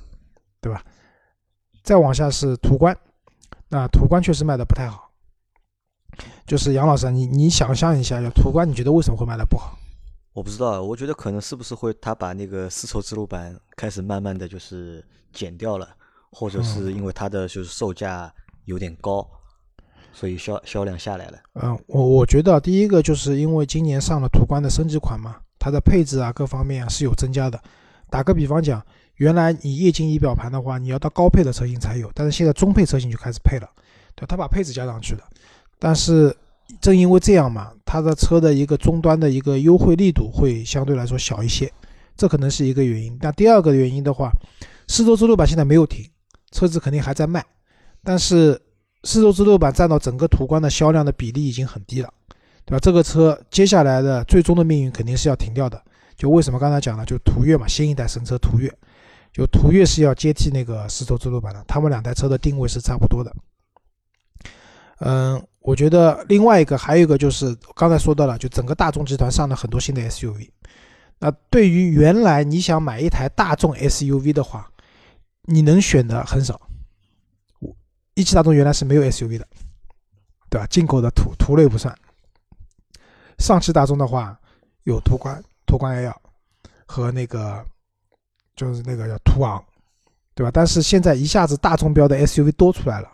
对吧？再往下是途观，那途观确实卖的不太好。就是杨老师，你你想象一下，要途观你觉得为什么会卖的不好？我不知道，我觉得可能是不是会他把那个丝绸之路版开始慢慢的就是减掉了，或者是因为它的就是售价有点高。所以销销量下来了。嗯，我我觉得第一个就是因为今年上了途观的升级款嘛，它的配置啊各方面啊是有增加的。打个比方讲，原来你液晶仪表盘的话，你要到高配的车型才有，但是现在中配车型就开始配了，对，它把配置加上去了。但是正因为这样嘛，它的车的一个终端的一个优惠力度会相对来说小一些，这可能是一个原因。那第二个原因的话，丝绸之路版现在没有停，车子肯定还在卖，但是。丝绸之路版占到整个途观的销量的比例已经很低了，对吧？这个车接下来的最终的命运肯定是要停掉的。就为什么刚才讲了，就途岳嘛，新一代神车途岳，就途岳是要接替那个丝绸之路版的，他们两台车的定位是差不多的。嗯，我觉得另外一个还有一个就是刚才说到了，就整个大众集团上了很多新的 SUV。那对于原来你想买一台大众 SUV 的话，你能选的很少。一汽大众原来是没有 SUV 的，对吧？进口的途途锐不算。上汽大众的话有途观、途观 L 和那个就是那个叫途昂，对吧？但是现在一下子大众标的 SUV 多出来了，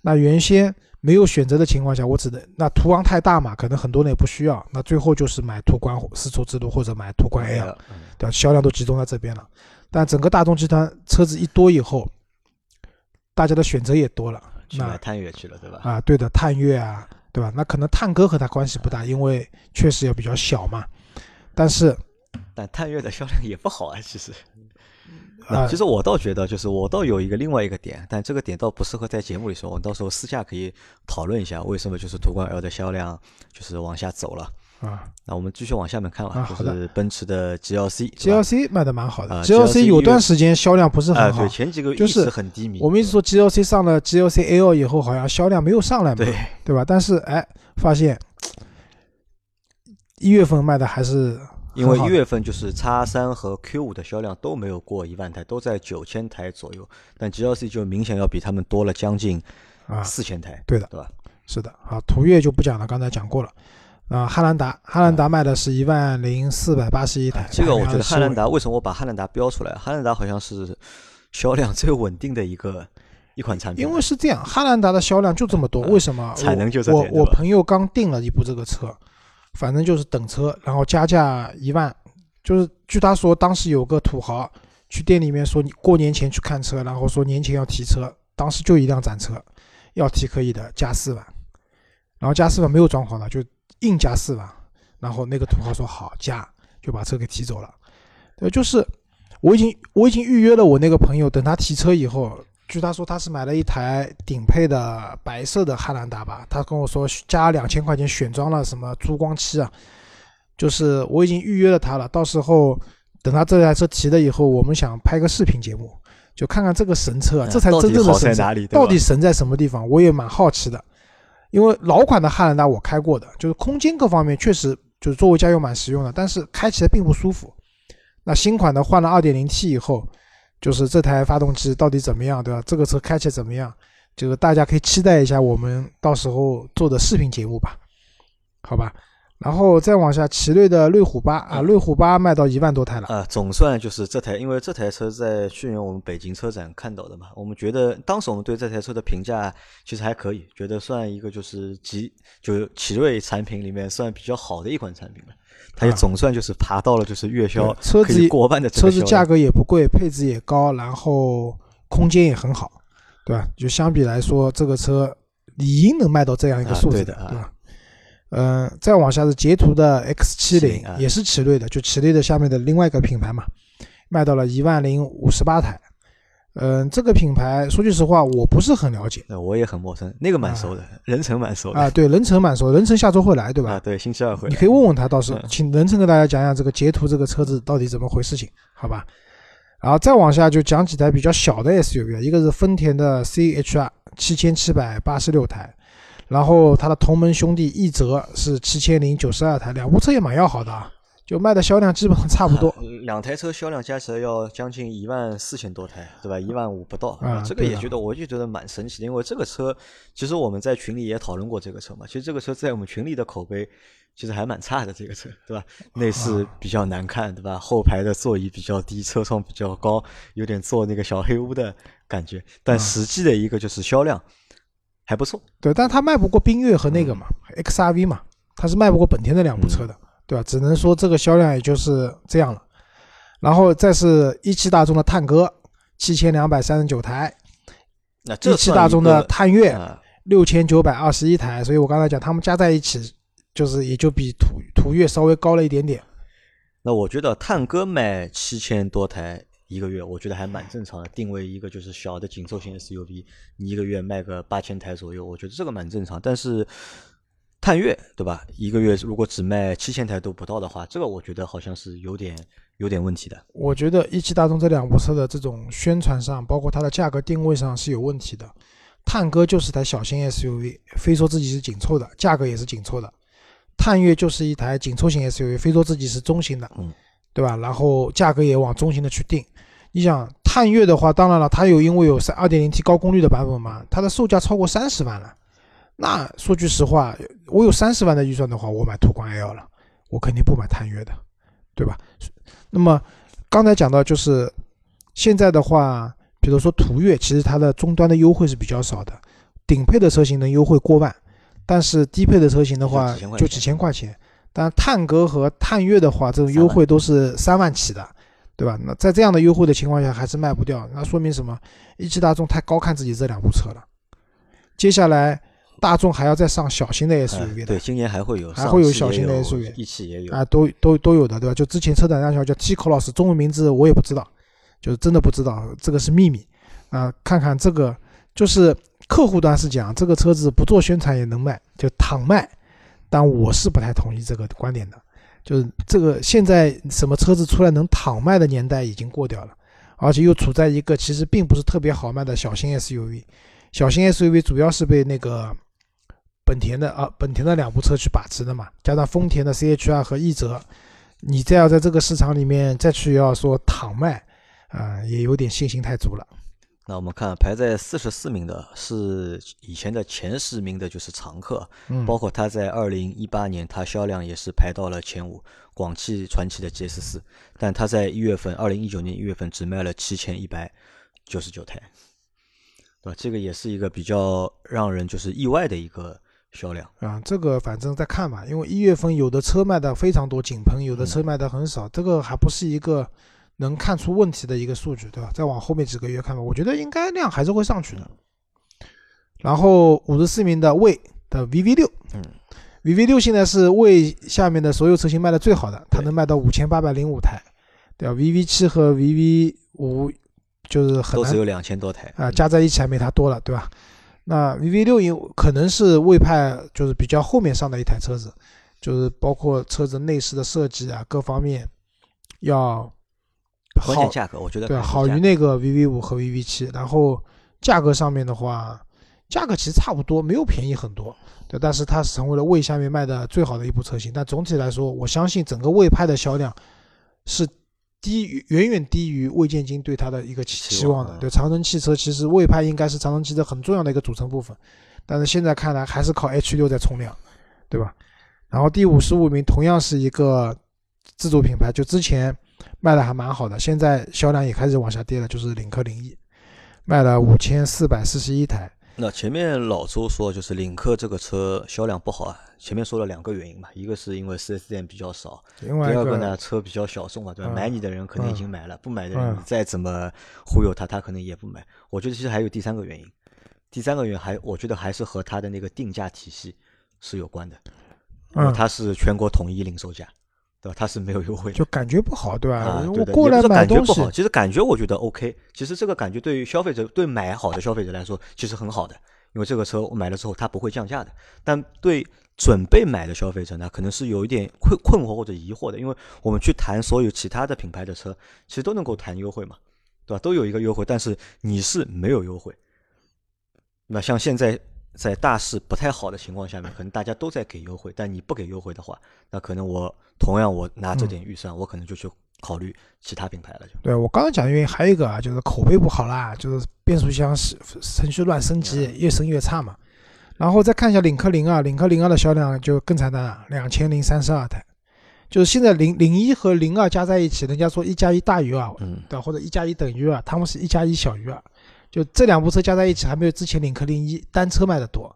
那原先没有选择的情况下，我只能那途昂太大嘛，可能很多人也不需要，那最后就是买途观丝绸之路或者买途观 L，对吧？销量都集中在这边了。但整个大众集团车子一多以后。大家的选择也多了，去买探岳去了，对吧？啊，对的，探岳啊，对吧？那可能探歌和它关系不大，因为确实也比较小嘛。但是，但探岳的销量也不好啊，其实。啊，其实我倒觉得，就是我倒有一个另外一个点，但这个点倒不适合在节目里说，我到时候私下可以讨论一下，为什么就是途观 L 的销量就是往下走了。啊，那我们继续往下面看吧。就是奔驰的 GLC，GLC 卖的蛮好的。GLC 有段时间销量不是很好，对，前几个月就是很低迷。我们一直说 GLC 上了 GLC L 以后，好像销量没有上来嘛，对对吧？但是哎，发现一月份卖的还是因为一月份就是叉三和 Q 五的销量都没有过一万台，都在九千台左右，但 GLC 就明显要比他们多了将近啊四千台，对的，对吧？是的，好，途岳就不讲了，刚才讲过了。啊，汉兰达，汉兰达卖的是一万零四百八十一台。这个我觉得汉兰达为什么我把汉兰达标出来？汉兰达好像是销量最稳定的一个一款产品。因为是这样，汉兰达的销量就这么多，为什么？产能就这我我朋友刚订了一部这个车，反正就是等车，然后加价一万，就是据他说，当时有个土豪去店里面说，你过年前去看车，然后说年前要提车，当时就一辆展车，要提可以的，加四万，然后加四万没有装潢的就硬加四万，然后那个土豪说好加，就把车给提走了。对，就是我已经我已经预约了我那个朋友，等他提车以后，据他说他是买了一台顶配的白色的汉兰达吧，他跟我说加两千块钱选装了什么珠光漆啊，就是我已经预约了他了，到时候等他这台车提了以后，我们想拍个视频节目，就看看这个神车啊，这才真正的神车，到底神在什么地方，我也蛮好奇的。因为老款的汉兰达我开过的，就是空间各方面确实就是作为家用蛮实用的，但是开起来并不舒服。那新款的换了 2.0T 以后，就是这台发动机到底怎么样，对吧？这个车开起来怎么样？就是大家可以期待一下我们到时候做的视频节目吧，好吧？然后再往下，奇瑞的瑞虎八啊，瑞虎八卖到一万多台了啊。总算就是这台，因为这台车在去年我们北京车展看到的嘛，我们觉得当时我们对这台车的评价其实还可以，觉得算一个就是极就奇瑞产品里面算比较好的一款产品了。它也总算就是爬到了就是月销车子过万的车子价格也不贵，配置也高，然后空间也很好，对吧？就相比来说，这个车理应能卖到这样一个数字的，对吧？嗯，再往下是捷途的 X 七零，也是奇瑞的，就奇瑞的下面的另外一个品牌嘛，卖到了一万零五十八台。嗯，这个品牌说句实话，我不是很了解。那我也很陌生，那个蛮熟的，任成蛮熟的啊。对，任成蛮熟，任成下周会来，对吧？啊，对，星期二会。你可以问问他，到时候请任成跟大家讲讲这个捷途这个车子到底怎么回事情，好吧？然后再往下就讲几台比较小的 SUV，一个是丰田的 CHR 七千七百八十六台。然后它的同门兄弟奕泽是七千零九十二台，两部车也蛮要好的啊，就卖的销量基本上差不多。两台车销量加起来要将近一万四千多台，对吧？一万五不到。啊，这个也觉得，我就觉得蛮神奇的，因为这个车其实我们在群里也讨论过这个车嘛。其实这个车在我们群里的口碑其实还蛮差的，这个车，对吧？内饰比较难看，对吧？后排的座椅比较低，车窗比较高，有点坐那个小黑屋的感觉。但实际的一个就是销量。还不错，对，但它卖不过缤越和那个嘛，X R V 嘛，它是卖不过本田的两部车的，对吧？只能说这个销量也就是这样了。然后再是一汽大众的探歌，七千两百三十九台，那一汽大众的探岳六千九百二十一台，所以我刚才讲他们加在一起，就是也就比途途岳稍微高了一点点。那我觉得探歌卖七千多台。一个月我觉得还蛮正常的，定位一个就是小的紧凑型 SUV，你一个月卖个八千台左右，我觉得这个蛮正常。但是探岳对吧？一个月如果只卖七千台都不到的话，这个我觉得好像是有点有点问题的。我觉得一汽大众这两部车的这种宣传上，包括它的价格定位上是有问题的。探歌就是台小型 SUV，非说自己是紧凑的，价格也是紧凑的；探岳就是一台紧凑型 SUV，非说自己是中型的。嗯。对吧？然后价格也往中型的去定。你想探岳的话，当然了，它有因为有三二点零 T 高功率的版本嘛，它的售价超过三十万了。那说句实话，我有三十万的预算的话，我买途观 L 了，我肯定不买探岳的，对吧？那么刚才讲到就是现在的话，比如说途岳，其实它的终端的优惠是比较少的，顶配的车型能优惠过万，但是低配的车型的话就几千块钱。但探歌和探岳的话，这种优惠都是三万起的，对吧？那在这样的优惠的情况下，还是卖不掉，那说明什么？一汽大众太高看自己这两部车了。接下来，大众还要再上小型的 SUV 的，对，今年还会有，还会有小型的 SUV，一汽也有啊，都都都有的，对吧？就之前车展上叫 T Cross，中文名字我也不知道，就是真的不知道，这个是秘密啊。看看这个，就是客户端是讲这个车子不做宣传也能卖，就躺卖。但我是不太同意这个观点的，就是这个现在什么车子出来能躺卖的年代已经过掉了，而且又处在一个其实并不是特别好卖的小型 SUV，小型 SUV 主要是被那个本田的啊本田的两部车去把持的嘛，加上丰田的 CHR 和奕泽，你再要在这个市场里面再去要说躺卖，啊也有点信心太足了。那我们看排在四十四名的是以前的前十名的，就是常客，包括它在二零一八年，它销量也是排到了前五，广汽传祺的 GS 四，但它在一月份，二零一九年一月份只卖了七千一百九十九台，对吧？这个也是一个比较让人就是意外的一个销量啊。这个反正再看吧，因为一月份有的车卖的非常多，井喷；有的车卖的很少，这个还不是一个。能看出问题的一个数据，对吧？再往后面几个月看吧，我觉得应该量还是会上去的。然后五十四名的魏的 VV 六，嗯，VV 六现在是魏下面的所有车型卖的最好的，它能卖到五千八百零五台，对吧？VV 七和 VV 五就是很难都只有两千多台啊、加在一起还没它多了，对吧？那 VV 六因可能是魏派就是比较后面上的一台车子，就是包括车子内饰的设计啊各方面要好价格，我觉得对，好于那个 VV 五和 VV 七，然后价格上面的话，价格其实差不多，没有便宜很多，对，但是它成为了魏下面卖的最好的一部车型。但总体来说，我相信整个魏派的销量是低于远远低于魏建军对它的一个期望的。对，长城汽车其实魏派应该是长城汽车很重要的一个组成部分，但是现在看来还是靠 H 六在冲量，对吧？然后第五十五名同样是一个自主品牌，就之前卖的还蛮好的，现在销量也开始往下跌了，就是领克零一，卖了五千四百四十一台。那前面老周说，就是领克这个车销量不好啊。前面说了两个原因嘛，一个是因为 4S 店比较少，另外第二个呢，车比较小众嘛，对吧？嗯买你的人可能已经买了，不买的人嗯你再怎么忽悠他，他可能也不买。我觉得其实还有第三个原因，第三个原因还我觉得还是和它的那个定价体系是有关的，因为嗯，它是全国统一零售价，对吧？它是没有优惠的。就感觉不好，对吧？啊，我过来也不是买东西感觉不好，，其实感觉我觉得 OK。其实这个感觉对于消费者，对买好的消费者来说，其实很好的，因为这个车我买了之后它不会降价的。但对准备买的消费者呢，可能是有一点困困惑或者疑惑的，因为我们去谈所有其他的品牌的车，其实都能够谈优惠嘛，对吧？都有一个优惠，但是你是没有优惠。那像现在在大势不太好的情况下面，可能大家都在给优惠，但你不给优惠的话，那可能我同样我拿这点预算，我可能就去考虑其他品牌了，就对我刚刚讲的原因还有一个啊，就是口碑不好啦，就是变速箱是程序乱升级，越升越差嘛。然后再看一下领克零二，领克零二的销量就更惨淡了，两千零三十二台。就是现在零零一和零二加在一起，人家说一加一大于二，嗯，对，或者一加一等于二，他们是一加一小于二，就这两部车加在一起还没有之前领克零一单车卖的多，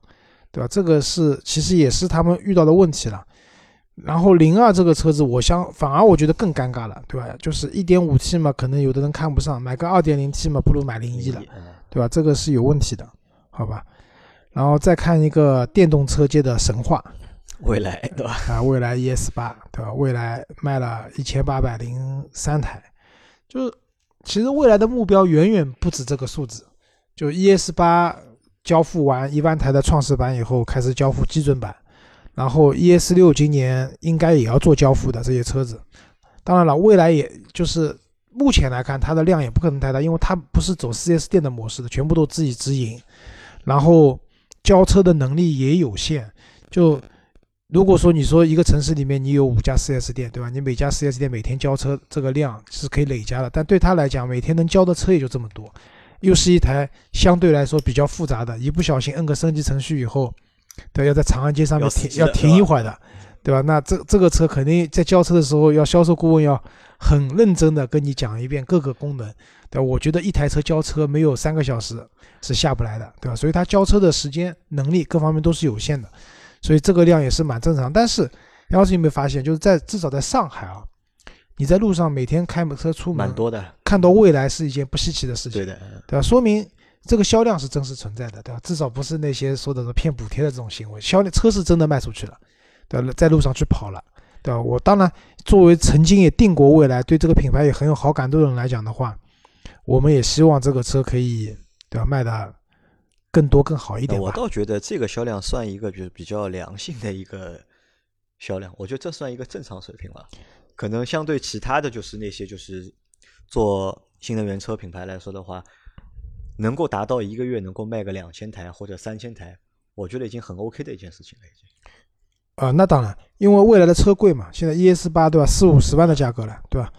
对吧？这个是其实也是他们遇到的问题了。然后零二这个车子，我相反而我觉得更尴尬了，对吧？就是一点五 T 嘛，可能有的人看不上，买个二点零 T 嘛，不如买零一了，嗯对吧？这个是有问题的，好吧？然后再看一个电动车界的神话 未来对吧？啊，蔚来 ES 八，对吧？蔚来卖了一千八百零三台，就是其实未来的目标远远不止这个数字。就 ES 八交付完一万台的创始版以后，开始交付基准版，然后 ES 六今年应该也要做交付的这些车子。当然了，未来也就是目前来看，它的量也不可能太大，因为它不是走 4S 店的模式的，全部都自己直营，然后交车的能力也有限。就如果说你说一个城市里面你有五家 4S 店，对吧？你每家 4S 店每天交车这个量是可以累加的，但对他来讲，每天能交的车也就这么多，又是一台相对来说比较复杂的，一不小心摁个升级程序以后，对，要在长安街上面停要停一会儿的，对吧？那这这个车肯定在交车的时候，要销售顾问要很认真的跟你讲一遍各个功能，对吧？我觉得一台车交车没有三个小时是下不来的，对吧？所以它交车的时间、能力各方面都是有限的，所以这个量也是蛮正常。但是，杨老师有没有发现，就是在至少在上海啊，你在路上每天开车出门，蛮多的，看到未来是一件不稀奇的事情，对的，嗯对吧？说明这个销量是真实存在的，对吧？至少不是那些说的说骗补贴的这种行为，销量车是真的卖出去了，对吧？在路上去跑了，对吧？我当然作为曾经也订过未来，对这个品牌也很有好感度的人来讲的话，我们也希望这个车可以，对吧？卖的更多更好一点吧。我倒觉得这个销量算一个就是比较良性的一个销量，我觉得这算一个正常水平了。可能相对其他的就是那些就是做新能源车品牌来说的话，能够达到一个月能够卖个两千台或者三千台，我觉得已经很 OK 的一件事情了，已经。呃，那当然，因为未来的车贵嘛，现在 ES 八对吧，四五十万的价格了，对吧？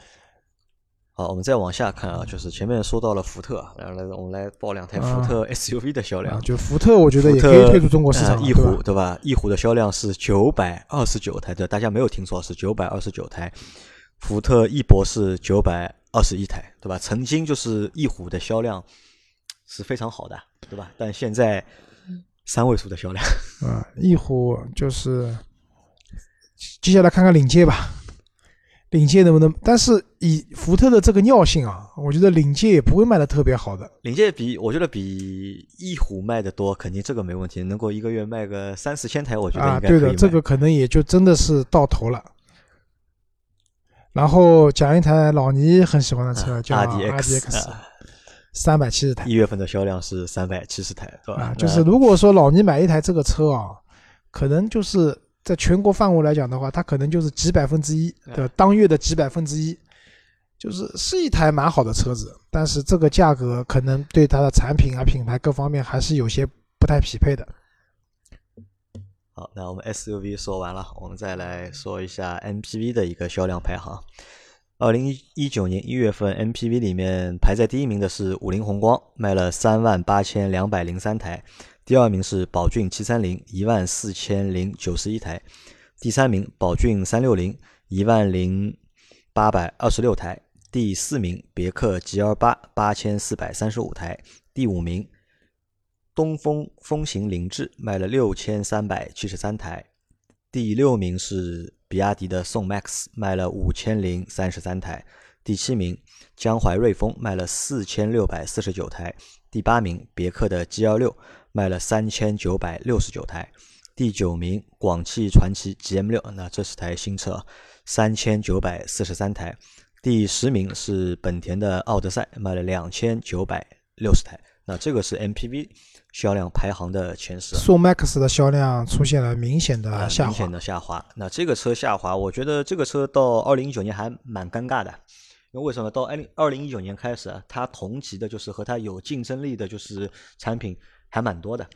好，我们再往下看啊，就是前面说到了福特，然后来我们来报两台福特 SUV 的销量啊，。就福特，我觉得也可以特退出中国市场翼虎对吧？翼虎的销量是九百二十九台，对，大家没有听错，是九百二十九台。福特翼博是九百二十一台，对吧？曾经就是翼虎的销量是非常好的，对吧？但现在三位数的销量，啊，翼虎就是接下来看看领界吧。领界能不能？但是以福特的这个尿性啊，我觉得领界也不会卖的特别好的。领界比我觉得比翼虎卖的多，肯定这个没问题，能够一个月卖个三四千台，我觉得啊，应该可以卖。对的，这个可能也就真的是到头了。然后讲一台老倪很喜欢的车，叫 RDX，三百七十台，一月份的销量是三百七十台，对吧？啊，就是如果说老倪买一台这个车啊，可能就是在全国范围来讲的话，它可能就是几百分之一的当月的几百分之一，就是是一台蛮好的车子，但是这个价格可能对它的产品啊、品牌各方面还是有些不太匹配的。好，那我们 SUV 说完了，我们再来说一下 MPV 的一个销量排行。二零一九年一月份，MPV 里面排在第一名的是五菱宏光，卖了三万八千两百零三台；第二名是宝骏七三零，一万四千零九十一台；第三名宝骏三六零，一万零八百二十六台；第四名别克 GL 八，八千四百三十五台；第五名。东风风行凌志卖了六千三百七十三台，第六名是比亚迪的宋 MAX 卖了五千零三十三台，第七名江淮瑞风卖了四千六百四十九台，第八名别克的 G 幺六卖了三千九百六十九台，第九名广汽传祺 GM 六，那这是台新车，三千九百四十三台，第十名是本田的奥德赛卖了两千九百六十台，那这个是 MPV。销量排行的前十，宋 MAX 的销量出现了明显的下滑。明显的下滑。那这个车下滑，我觉得这个车到二零一九年还蛮尴尬的，因为为什么？到二零二零一九年开始啊，它同级的，就是和它有竞争力的，就是产品还蛮多的。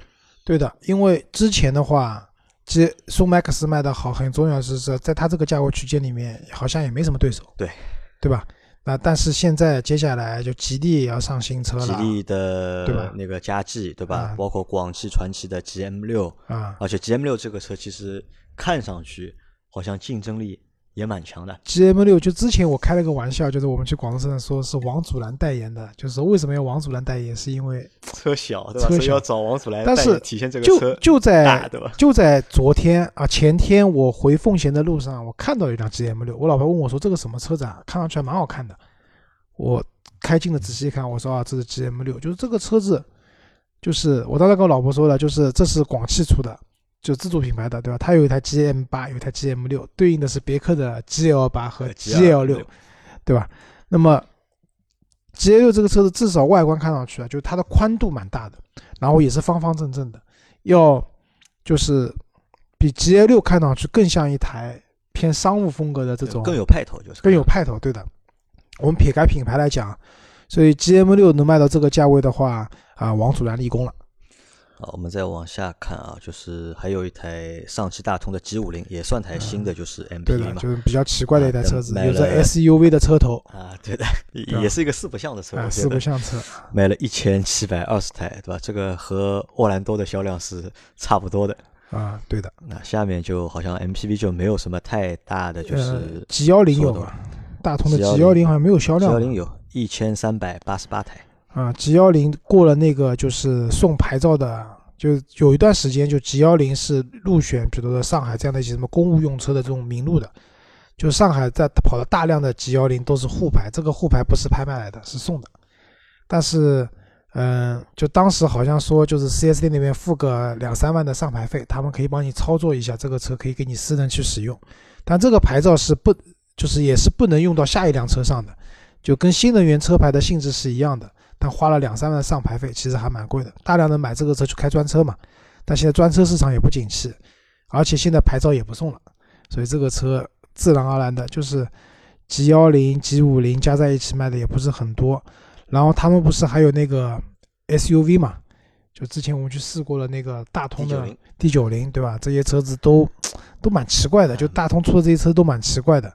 对的，因为之前的话，其实宋 MAX 卖的好，很重要是是在它这个价位区间里面，好像也没什么对手。对，对吧？那但是现在接下来就吉利也要上新车了，吉利的对吧？那个佳绩对吧？包括广汽传祺的 GM 六啊，而且 GM 六这个车其实看上去好像竞争力也蛮强的。GM 六就之前我开了个玩笑，就是我们去广州车展说是王祖蓝代言的，就是为什么要王祖蓝代言？是因为车小对吧？车小要找王祖蓝，但是体现这个就车就在？就在昨天啊前天我回奉贤的路上，我看到一辆 GM 六，我老婆问我说这个什么车子啊？看上去还蛮好看的。我开近了仔细看，我说啊，这是 GM 六，就是这个车子，就是我当时跟我老婆说了，就是这是广汽出的，就自主品牌的，对吧？它有一台 GM 八，有一台 GM 六，对应的是别克的 GL 八和 GL 六，对吧？那么 GL 六这个车子至少外观看上去啊，就是它的宽度蛮大的，然后也是方方正正的，要就是比 GL 六看上去更像一台偏商务风格的这种，更有派头，就是更有派头，对的。我们撇开品牌来讲，所以 G M 六能卖到这个价位的话，啊，王祖蓝立功了。好，我们再往下看啊，就是还有一台上汽大通的 G 五零，也算台新的，就是 M P V 嘛，就是比较奇怪的一台车子，有着 S U V 的车头啊，对的，也是一个四不像的车，四不像车，买了一千七百二十台，对吧？这个和沃兰多的销量是差不多的啊，对的。那下面就好像 M P V 就没有什么太大的，就是 G 幺零有吗？大通的 G 幺零好像没有销量。G 幺零有一千三百八十八台啊，G 幺零过了那个就是送牌照的，就有一段时间就 G 幺零是入选，比如说上海这样的一些什么公务用车的这种名录的。就上海在跑了大量的 G 幺零都是沪牌，这个沪牌不是拍卖来的，是送的。但是，嗯，就当时好像说就是 4S 店那边付个两三万的上牌费，他们可以帮你操作一下这个车，可以给你私人去使用。但这个牌照是不。就是也是不能用到下一辆车上的，就跟新能源车牌的性质是一样的，但花了两三万的上牌费，其实还蛮贵的。大量的买这个车去开专车嘛，但现在专车市场也不景气，而且现在牌照也不送了，所以这个车自然而然的就是 G 幺零、G 五零加在一起卖的也不是很多。然后他们不是还有那个 SUV 嘛？就之前我们去试过了那个大通的 D 九零，对吧？这些车子都 都蛮奇怪的，就大通出的这些车都蛮奇怪的。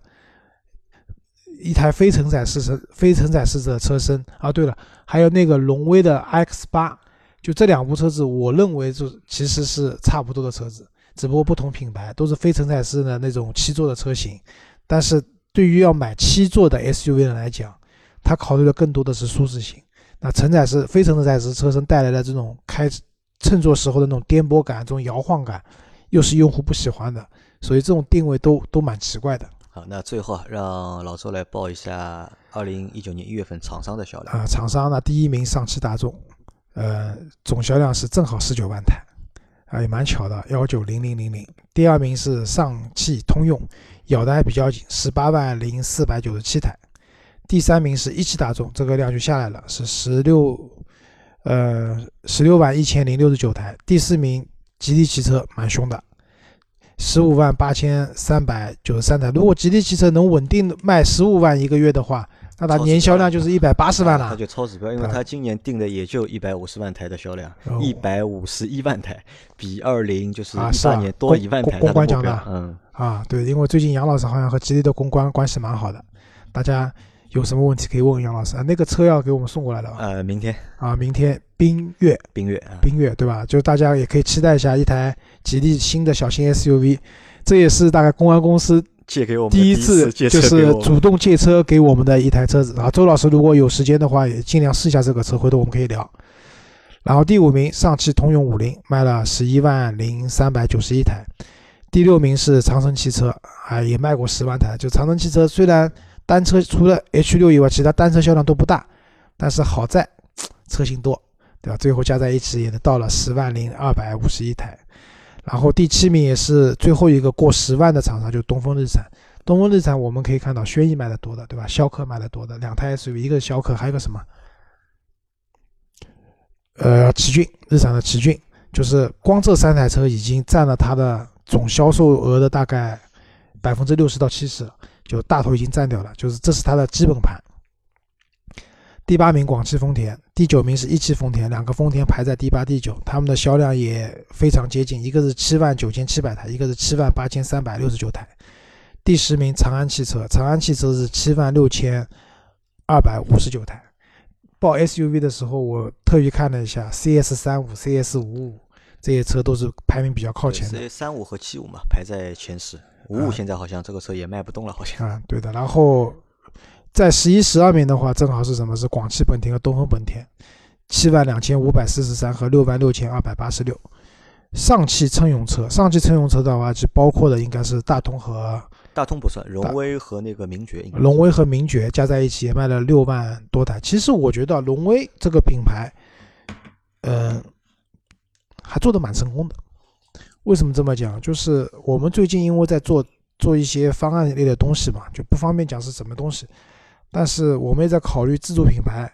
一台非承载式车，非承载式的车身啊。对了，还有那个荣威的 X 八，就这两部车子，我认为就其实是差不多的车子，只不过不同品牌，都是非承载式的那种七座的车型。但是对于要买七座的 SUV 人来讲，他考虑的更多的是舒适性。那承载式、非承载式车身带来的这种开乘坐时候的那种颠簸感、这种摇晃感，又是用户不喜欢的，所以这种定位都都蛮奇怪的。好，那最后啊，让老周来报一下二零一九年一月份厂商的销量。啊，厂商呢，第一名上汽大众，呃，总销量是正好十九万台，啊，也蛮巧的，幺九零零零零。第二名是上汽通用，咬的还比较紧，十八万零四百九十七台。第三名是一汽大众，这个量就下来了，是十六，呃，十六万一千零六十九台。第四名吉利汽车，蛮凶的。十五万八千三百九十三台。如果吉利汽车能稳定卖十五万一个月的话，那它年销量就是一百八十万了。它就超指标，因为它今年定的也就一百五十万台的销量，一百五十一万台，比二零就是一八年多一万台。公关讲的，嗯啊，对，因为最近杨老师好像和吉利的公关关系蛮好的，大家。有什么问题可以问问杨老师啊？那个车要给我们送过来了呃，明天啊，明天缤越，缤越，缤越，对吧？就大家也可以期待一下一台吉利新的小型 SUV，这也是大概公安公司借给我们第一次就是主动借车给我们的一台车子啊。周老师如果有时间的话，也尽量试一下这个车，回头我们可以聊。然后第五名，上汽通用五菱卖了十一万零三百九十一台，第六名是长城汽车啊，也卖过十万台。就长城汽车虽然。单车除了 H 六以外，其他单车销量都不大，但是好在车型多，对吧？最后加在一起也能到了十万零二百五十一台。然后第七名也是最后一个过十万的厂商，就东风日产。东风日产我们可以看到，轩逸卖的多的，对吧？逍客卖的多的，两台 SUV，一个是逍客，还有个什么？呃，奇骏，日产的奇骏，就是光这三台车已经占了它的总销售额的大概百分之六十到七十。就大头已经占掉了，就是这是它的基本盘。第八名广汽丰田，第九名是一汽丰田，两个丰田排在第八、第九，他们的销量也非常接近，一个是七万九千七百台，一个是七万八千三百六十九台。第十名长安汽车，长安汽车是七万六千二百五十九台。报 SUV 的时候，我特意看了一下，CS 三五、CS 五五这些车都是排名比较靠前的。三五和七五嘛，排在前十。五五现在好像这个车也卖不动了，好像啊，对的。然后在十一、十二名的话，正好是什么？是广汽本田和东风本田，七万两千五百四十三和六万六千二百八十六。上汽乘用车，上汽乘用车的话，就包括的应该是大通和大通不算，荣威和那个名爵，荣威和名爵加在一起也卖了六万多台。其实我觉得荣威这个品牌，嗯，还做的蛮成功的。为什么这么讲？就是我们最近因为在做做一些方案类的东西嘛，就不方便讲是什么东西。但是我们也在考虑自主品牌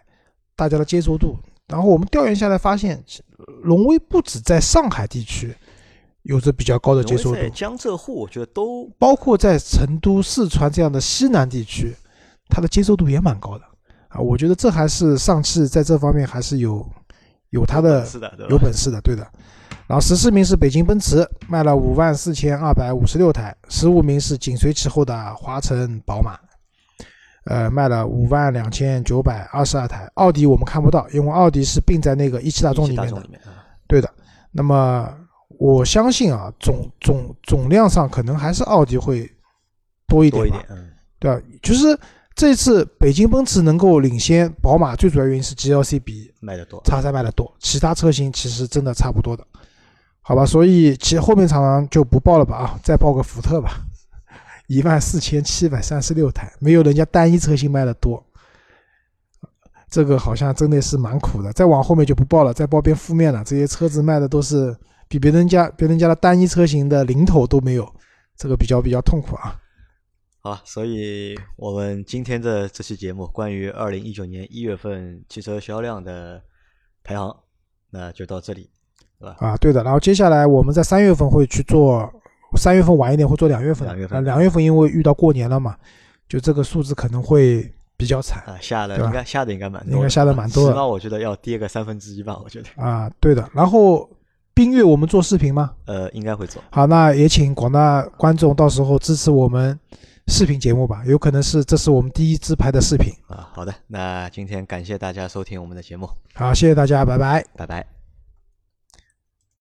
大家的接受度。然后我们调研下来发现，荣威不止在上海地区有着比较高的接受度，江浙沪我觉得都包括在成都、四川这样的西南地区，它的接受度也蛮高的啊。我觉得这还是上汽在这方面还是有有它的有本事的，对的。然后十四名是北京奔驰，卖了五万四千二百五十六台；十五名是紧随其后的华晨宝马，呃，卖了五万两千九百二十二台。奥迪我们看不到，因为奥迪是并在那个一汽大众里面的。对的。那么我相信啊，总总总量上可能还是奥迪会多一点吧。对吧？就是这次北京奔驰能够领先宝马，最主要原因是 GLC 比卖的多，叉三卖的多，其他车型其实真的差不多的。好吧，所以其后面厂商就不报了吧啊，再报个福特吧，一万四千七百三十六台，没有人家单一车型卖的多，这个好像真的是蛮苦的。再往后面就不报了，再报变负面了。这些车子卖的都是比别人家别人家的单一车型的零头都没有，这个比较比较痛苦啊。好，所以我们今天的这期节目关于二零一九年一月份汽车销量的排行，那就到这里。啊，对的。然后接下来我们在三月份会去做，三月份晚一点会做两月份。两月份，两月份因为遇到过年了嘛，就这个数字可能会比较惨啊，下的应该下的应该蛮多，应该下的蛮多。起码我觉得要跌个三分之一吧，我觉得。啊，对的。然后冰月我们做视频吗？呃，应该会做。好，那也请广大观众到时候支持我们视频节目吧，有可能是这是我们第一支拍的视频啊。好的，那今天感谢大家收听我们的节目。好，谢谢大家，拜拜，拜拜。